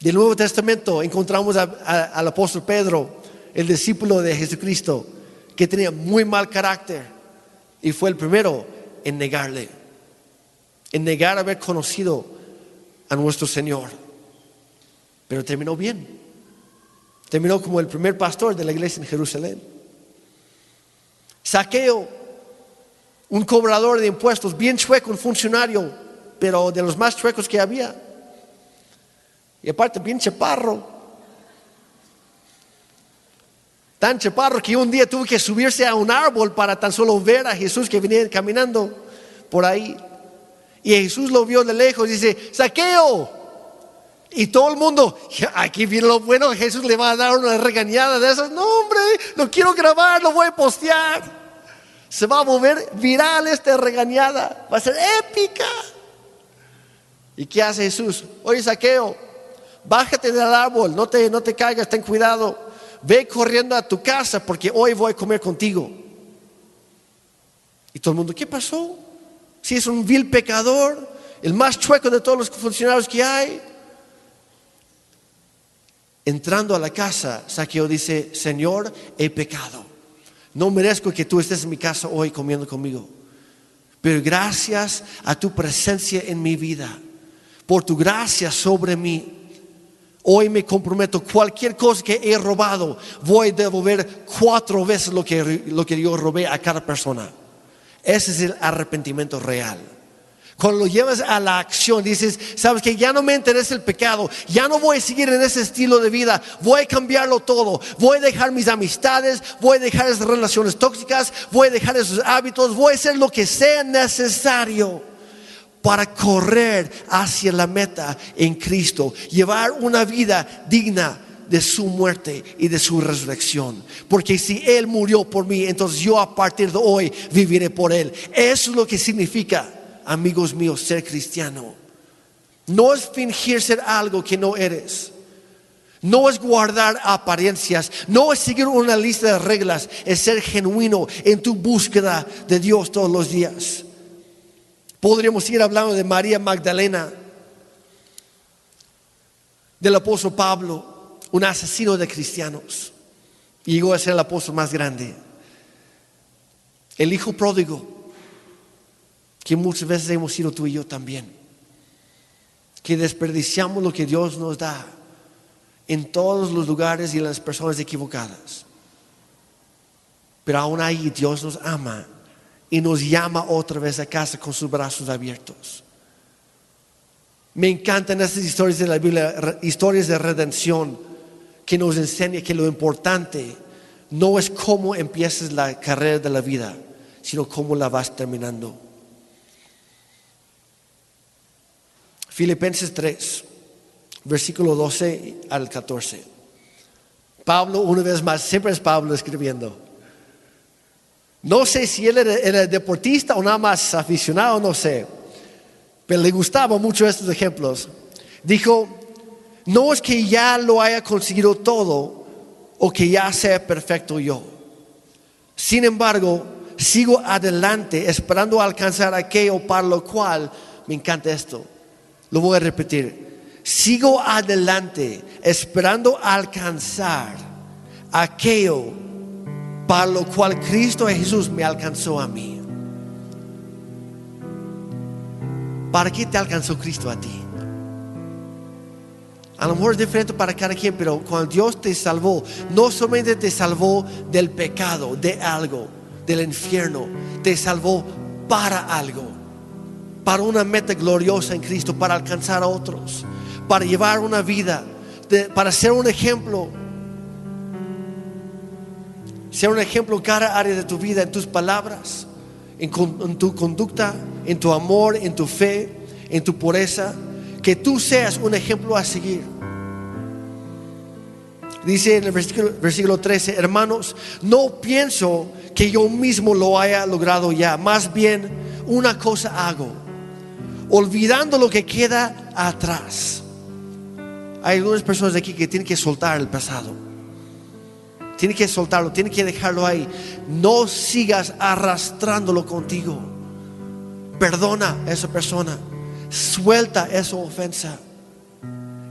Del Nuevo Testamento encontramos a- al apóstol Pedro, el discípulo de Jesucristo, que tenía muy mal carácter y fue el primero en negarle, en negar haber conocido a nuestro Señor. Pero terminó bien. Terminó como el primer pastor de la iglesia en Jerusalén. Saqueo, un cobrador de impuestos, bien chueco, un funcionario, pero de los más chuecos que había. Y aparte, bien chaparro. Tan chaparro que un día tuvo que subirse a un árbol para tan solo ver a Jesús que venía caminando por ahí. Y Jesús lo vio de lejos y dice, saqueo. Y todo el mundo, aquí viene lo bueno, Jesús le va a dar una regañada de esas. No, hombre, lo quiero grabar, lo voy a postear. Se va a volver viral esta regañada. Va a ser épica. ¿Y qué hace Jesús? Oye, saqueo, bájate del árbol, no te, no te caigas, ten cuidado. Ve corriendo a tu casa porque hoy voy a comer contigo. Y todo el mundo, ¿qué pasó? Si es un vil pecador, el más chueco de todos los funcionarios que hay. Entrando a la casa, Saqueo dice, Señor, he pecado. No merezco que tú estés en mi casa hoy comiendo conmigo. Pero gracias a tu presencia en mi vida, por tu gracia sobre mí, Hoy me comprometo, cualquier cosa que he robado, voy a devolver cuatro veces lo que, lo que yo robé a cada persona. Ese es el arrepentimiento real. Cuando lo llevas a la acción, dices, sabes que ya no me interesa el pecado, ya no voy a seguir en ese estilo de vida, voy a cambiarlo todo, voy a dejar mis amistades, voy a dejar esas relaciones tóxicas, voy a dejar esos hábitos, voy a hacer lo que sea necesario para correr hacia la meta en Cristo, llevar una vida digna de su muerte y de su resurrección. Porque si Él murió por mí, entonces yo a partir de hoy viviré por Él. Eso es lo que significa, amigos míos, ser cristiano. No es fingir ser algo que no eres. No es guardar apariencias, no es seguir una lista de reglas, es ser genuino en tu búsqueda de Dios todos los días. Podríamos ir hablando de María Magdalena, del apóstol Pablo, un asesino de cristianos. Y llegó a ser el apóstol más grande. El hijo pródigo, que muchas veces hemos sido tú y yo también. Que desperdiciamos lo que Dios nos da en todos los lugares y en las personas equivocadas. Pero aún ahí Dios nos ama y nos llama otra vez a casa con sus brazos abiertos. Me encantan estas historias de la Biblia, historias de redención, que nos enseñan que lo importante no es cómo empiezas la carrera de la vida, sino cómo la vas terminando. Filipenses 3, versículo 12 al 14. Pablo, una vez más, siempre es Pablo escribiendo. No sé si él era, deportista o nada más aficionado, no sé. Pero le gustaban mucho estos ejemplos. Dijo, no es que ya lo haya conseguido todo o que ya sea perfecto yo. Sin embargo, sigo adelante esperando alcanzar aquello para lo cual me encanta esto. Lo voy a repetir. Sigo adelante esperando alcanzar aquello para lo cual Cristo Jesús me alcanzó a mí. ¿Para qué te alcanzó Cristo a ti? A lo mejor es diferente para cada quien, pero cuando Dios te salvó, no solamente te salvó del pecado, de algo, del infierno, te salvó para algo, para una meta gloriosa en Cristo, para alcanzar a otros, para llevar una vida, para ser un ejemplo sea un ejemplo en cada área de tu vida, en tus palabras, en, tu conducta, en tu amor, en tu fe, en tu pureza. Que tú seas un ejemplo a seguir. Dice en el versículo, versículo 13, hermanos, no pienso que yo mismo lo haya logrado ya. Más bien, una cosa hago, olvidando lo que queda atrás. Hay algunas personas aquí que tienen que soltar el pasado. Tiene que soltarlo, tiene que dejarlo ahí. No sigas arrastrándolo contigo. Perdona a esa persona. Suelta esa ofensa.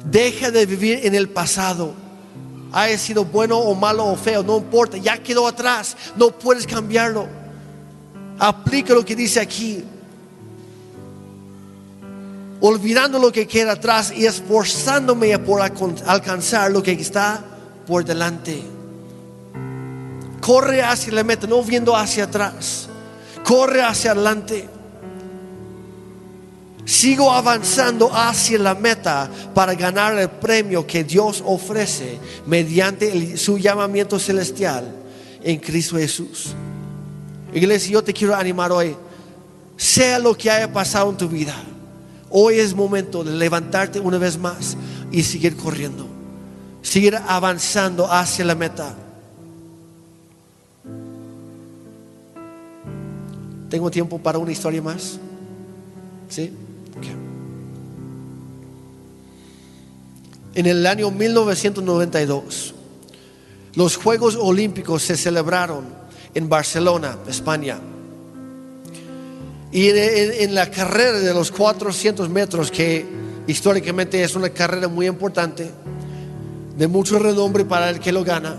Deja de vivir en el pasado. haya sido bueno o malo o feo, no importa, ya quedó atrás, no puedes cambiarlo. Aplica lo que dice aquí. Olvidando lo que queda atrás y esforzándome por alcanzar lo que está por delante. Corre hacia la meta, no viendo hacia atrás. Corre hacia adelante. Sigo avanzando hacia la meta para ganar el premio que Dios ofrece mediante su llamamiento celestial en Cristo Jesús. Iglesia, yo te quiero animar hoy. Sea lo que haya pasado en tu vida, hoy es momento de levantarte una vez más y seguir corriendo. Seguir avanzando hacia la meta. ¿Tengo tiempo para una historia más? ¿Sí? En el año 1992, los Juegos Olímpicos se celebraron en Barcelona, España. Y en, la carrera de los 400 metros, que históricamente es una carrera muy importante, de mucho renombre para el que lo gana,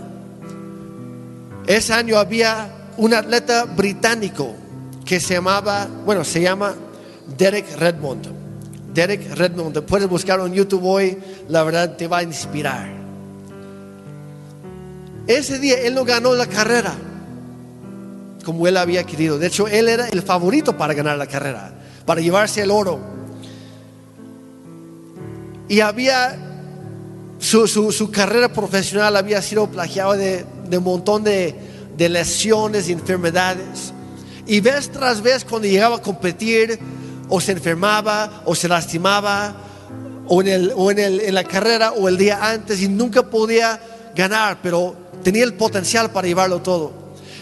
ese año había un atleta británico que se llamaba, bueno, se llama Derek Redmond. Derek Redmond, puedes buscarlo en YouTube hoy, la verdad te va a inspirar. Ese día él no ganó la carrera como él había querido. De hecho, él era el favorito para ganar la carrera, para llevarse el oro. Y había, su, carrera profesional había sido plagiado de, un montón de, de lesiones y enfermedades. Y vez tras vez cuando llegaba a competir, o se enfermaba, o se lastimaba, o, en, el, o en, el, en la carrera, o el día antes, y nunca podía ganar, pero tenía el potencial para llevarlo todo.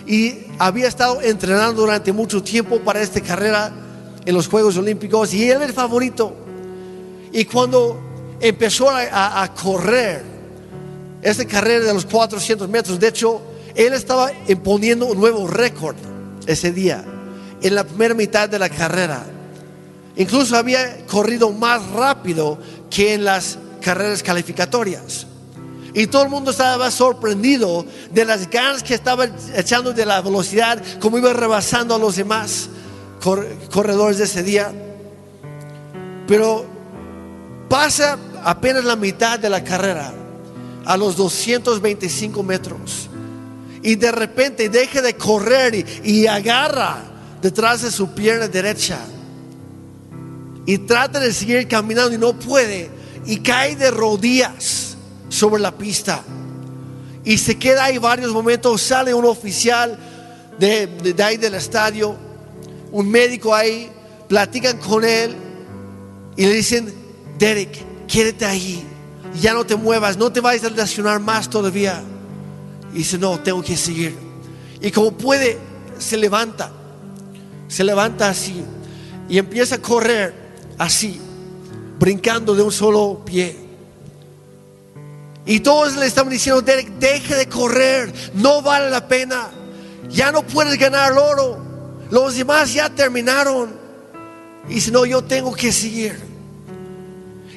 Y había estado entrenando durante mucho tiempo para esta carrera en los Juegos Olímpicos, y él era el favorito. Y cuando empezó a, a correr esta carrera de los 400 metros, de hecho, él estaba imponiendo un nuevo récord ese día, en la primera mitad de la carrera. Incluso había corrido más rápido que en las carreras calificatorias. Y todo el mundo estaba sorprendido de las ganas que estaba echando de la velocidad, como iba rebasando a los demás corredores de ese día. Pero pasa apenas la mitad de la carrera, a los 225 metros. Y de repente deja de correr y, y agarra detrás de su pierna derecha. Y trata de seguir caminando y no puede. Y cae de rodillas sobre la pista. Y se queda ahí varios momentos, sale un oficial de, de, ahí del estadio, un médico ahí, platican con él y le dicen, Derek, quédate ahí, ya no te muevas, no te vayas a lesionar más todavía. Y dice, no, tengo que seguir. Y como puede, se levanta, se levanta así y empieza a correr así, brincando de un solo pie. Y todos le estaban diciendo, Derek, deje de correr, no vale la pena, ya no puedes ganar el oro, los demás ya terminaron. Y si no, yo tengo que seguir.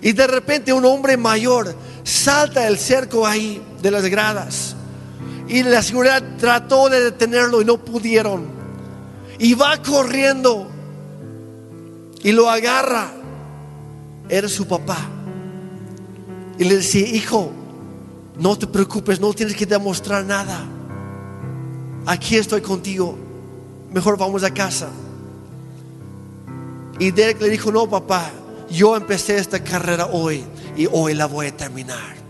Y de repente un hombre mayor salta el cerco ahí de las gradas. Y la seguridad trató de detenerlo y no pudieron. Y va corriendo y lo agarra. Era su papá. Y le decía, hijo, no te preocupes, no tienes que demostrar nada. Aquí estoy contigo. Mejor vamos a casa. Y Derek le dijo, no, papá, yo empecé esta carrera hoy y hoy la voy a terminar.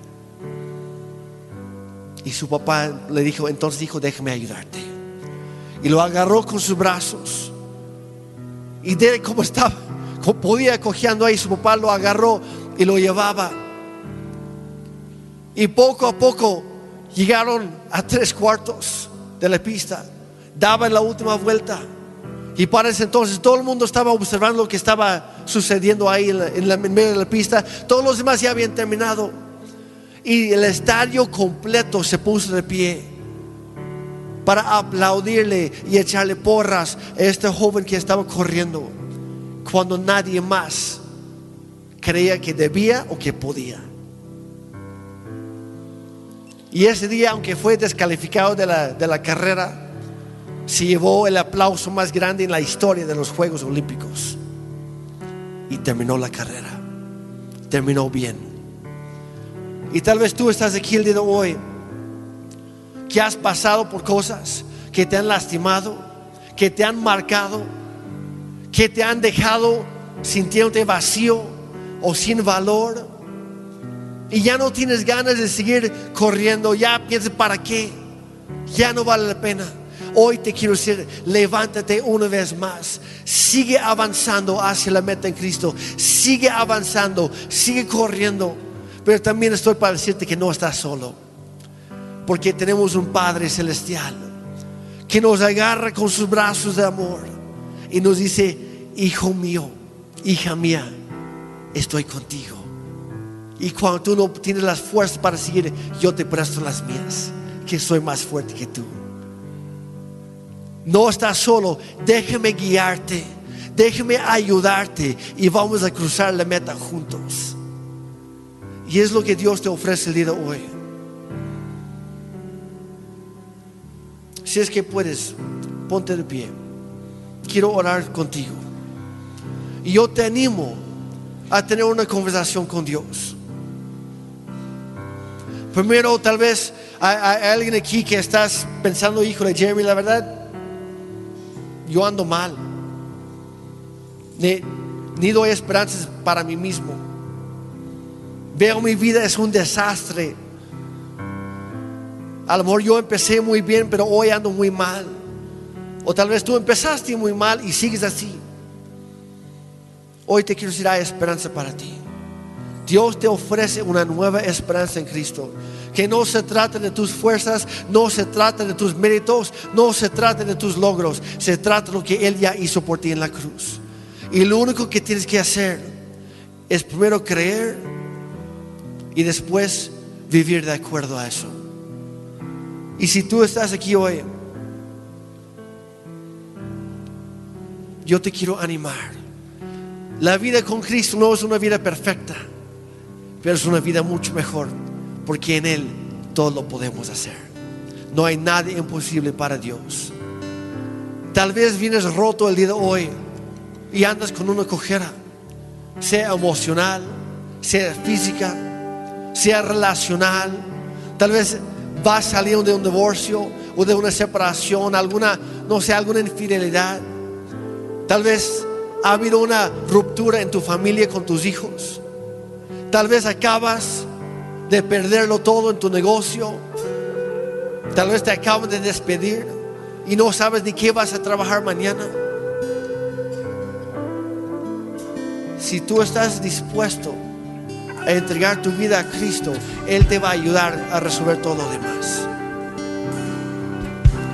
Y su papá le dijo, entonces dijo, déjame ayudarte. Y lo agarró con sus brazos. Y Derek como estaba podía cojeando ahí, su papá lo agarró y lo llevaba. Y poco a poco llegaron a tres cuartos de la pista, daban la última vuelta. Y para ese entonces todo el mundo estaba observando lo que estaba sucediendo ahí en, la, medio de la pista. Todos los demás ya habían terminado. Y el estadio completo se puso de pie para aplaudirle y echarle porras a este joven que estaba corriendo cuando nadie más creía que debía o que podía. Y ese día, aunque fue descalificado de la, de la carrera, se llevó el aplauso más grande en la historia de los Juegos Olímpicos. Y terminó la carrera. Terminó bien. Y tal vez tú estás aquí el día de hoy, que has pasado por cosas que te han lastimado, que te han marcado, que te han dejado sintiéndote vacío o sin valor. Y ya no tienes ganas de seguir corriendo, ya piensas, ¿para qué? Ya no vale la pena. Hoy te quiero decir, levántate una vez más. Sigue avanzando hacia la meta en Cristo. Sigue avanzando, sigue corriendo. Pero también estoy para decirte que no estás solo. Porque tenemos un Padre celestial que nos agarra con sus brazos de amor y nos dice, hijo mío, hija mía, estoy contigo. Y cuando tú no tienes las fuerzas para seguir, yo te presto las mías, que soy más fuerte que tú. No estás solo, déjame guiarte, déjame ayudarte y vamos a cruzar la meta juntos. Y es lo que Dios te ofrece el día de hoy. Si es que puedes, ponte de pie. Quiero orar contigo. Y yo te animo a tener una conversación con Dios. Primero, tal vez hay, alguien aquí que estás pensando, híjole, Jeremy, la verdad, yo ando mal. Ni, ni doy esperanzas para mí mismo. Veo mi vida es un desastre. A lo mejor yo empecé muy bien, pero hoy ando muy mal. O tal vez tú empezaste muy mal y sigues así. Hoy te quiero decir, hay esperanza para ti. Dios te ofrece una nueva esperanza en Cristo. Que no se trata de tus fuerzas, no se trata de tus méritos, no se trata de tus logros. Se trata de lo que Él ya hizo por ti en la cruz. Y lo único que tienes que hacer es primero creer y después vivir de acuerdo a eso. Y si tú estás aquí hoy, yo te quiero animar. La vida con Cristo no es una vida perfecta, pero es una vida mucho mejor, porque en Él todo lo podemos hacer. No hay nada imposible para Dios. Tal vez vienes roto el día de hoy y andas con una cojera, sea emocional, sea física, sea relacional. Tal vez vas saliendo de un divorcio o de una separación, alguna, no sé, alguna infidelidad. Tal vez ha habido una ruptura en tu familia con tus hijos. Tal vez acabas de perderlo todo en tu negocio. Tal vez te acaban de despedir y no sabes ni qué vas a trabajar mañana. Si tú estás dispuesto a entregar tu vida a Cristo, Él te va a ayudar a resolver todo lo demás.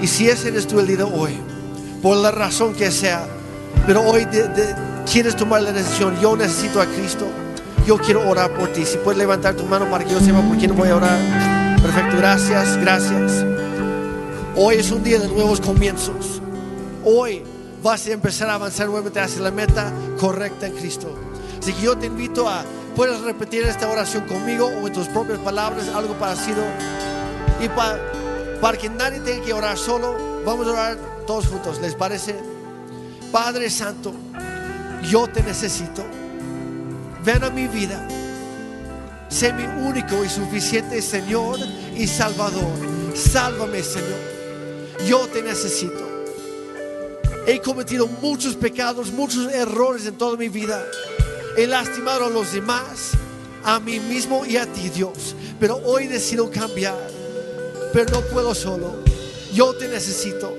Y si ese eres tú el día hoy, por la razón que sea, pero hoy quieres tomar la decisión, yo necesito a Cristo, yo quiero orar por ti. Si puedes levantar tu mano para que yo sepa por quién voy a orar. Perfecto, gracias, gracias. Hoy es un día de nuevos comienzos. Hoy vas a empezar a avanzar nuevamente hacia la meta correcta en Cristo. Así que yo te invito a, puedes repetir esta oración conmigo o en tus propias palabras, algo parecido. Y pa- para que nadie tenga que orar solo, vamos a orar todos juntos. ¿Les parece? Padre Santo, yo te necesito. Ven a mi vida. Sé mi único y suficiente Señor y Salvador. Sálvame, Señor. Yo te necesito. He cometido muchos pecados, muchos errores en toda mi vida. He lastimado a los demás, a mí mismo y a ti, Dios. Pero hoy decido cambiar. Pero no puedo solo. Yo te necesito.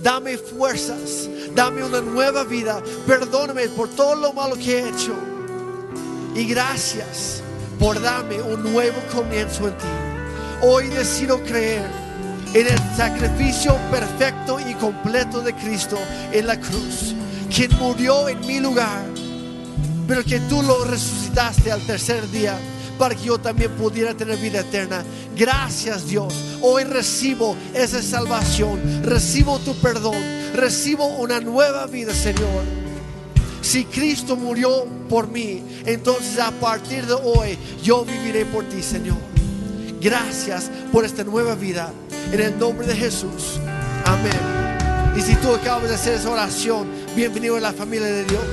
Dame fuerzas. Dame una nueva vida. Perdóname por todo lo malo que he hecho. Y gracias por darme un nuevo comienzo en ti. Hoy decido creer en el sacrificio perfecto y completo de Cristo en la cruz, quien murió en mi lugar, pero que tú lo resucitaste al tercer día para que yo también pudiera tener vida eterna. Gracias Dios. Hoy recibo esa salvación, recibo tu perdón, recibo una nueva vida, Señor. Si Cristo murió por mí, entonces a partir de hoy yo viviré por ti, Señor. Gracias por esta nueva vida. En el nombre de Jesús. Amén. Y si tú acabas de hacer esa oración, bienvenido a la familia de Dios.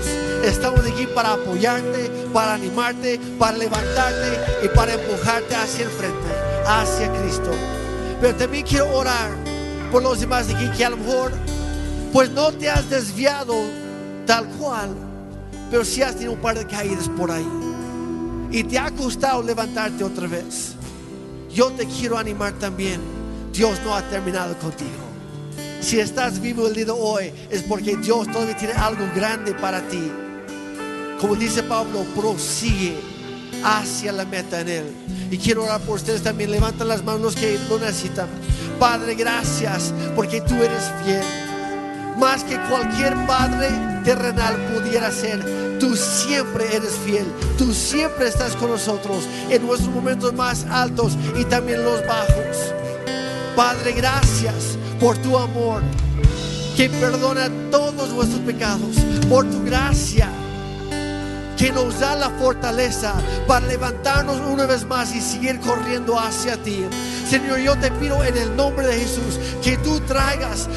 Estamos aquí para apoyarte, para animarte, para levantarte y para empujarte hacia el frente, hacia Cristo. Pero también quiero orar por los demás de aquí que a lo mejor pues no te has desviado tal cual, pero sí has tenido un par de caídas por ahí. Y te ha costado levantarte otra vez. Yo te quiero animar también. Dios no ha terminado contigo. Si estás vivo el día de hoy es porque Dios todavía tiene algo grande para ti. Como dice Pablo, prosigue hacia la meta en Él. Y quiero orar por ustedes también. Levantan las manos que lo necesitan. Padre, gracias porque tú eres fiel. Más que cualquier padre terrenal pudiera ser. Tú siempre eres fiel. Tú siempre estás con nosotros en nuestros momentos más altos y también los bajos. Padre, gracias por tu amor que perdona todos nuestros pecados. Por tu gracia que nos da la fortaleza para levantarnos una vez más y seguir corriendo hacia ti. Señor, yo te pido en el nombre de Jesús que tú traigas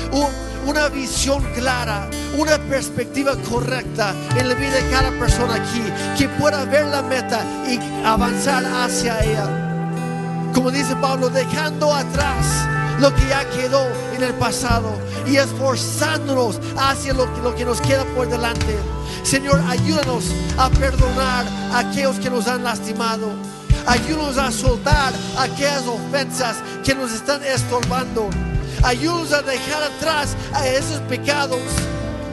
una visión clara, una perspectiva correcta en la vida de cada persona aquí, que pueda ver la meta y avanzar hacia ella. Como dice Pablo, dejando atrás lo que ya quedó en el pasado y esforzándonos hacia lo que, nos queda por delante. Señor, ayúdanos a perdonar a aquellos que nos han lastimado. Ayúdanos a soltar aquellas ofensas que nos están estorbando. Ayúdanos a dejar atrás a esos pecados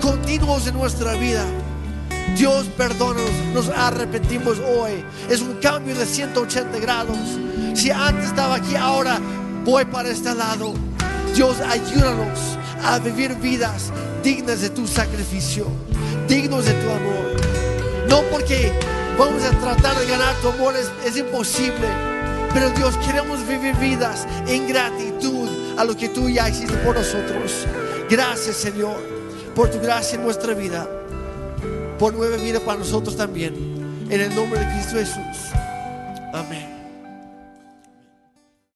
continuos en nuestra vida. Dios, perdónanos, nos arrepentimos hoy. Es un cambio de 180 grados. Si antes estaba aquí, ahora voy para este lado. Dios, ayúdanos a vivir vidas dignas de tu sacrificio, dignos de tu amor. No porque vamos a tratar de ganar tu amor, es, imposible. Pero Dios, queremos vivir vidas en gratitud a lo que tú ya hiciste por nosotros. Gracias, Señor, por tu gracia en nuestra vida, por nueva vida para nosotros también. En el nombre de Cristo Jesús. Amén.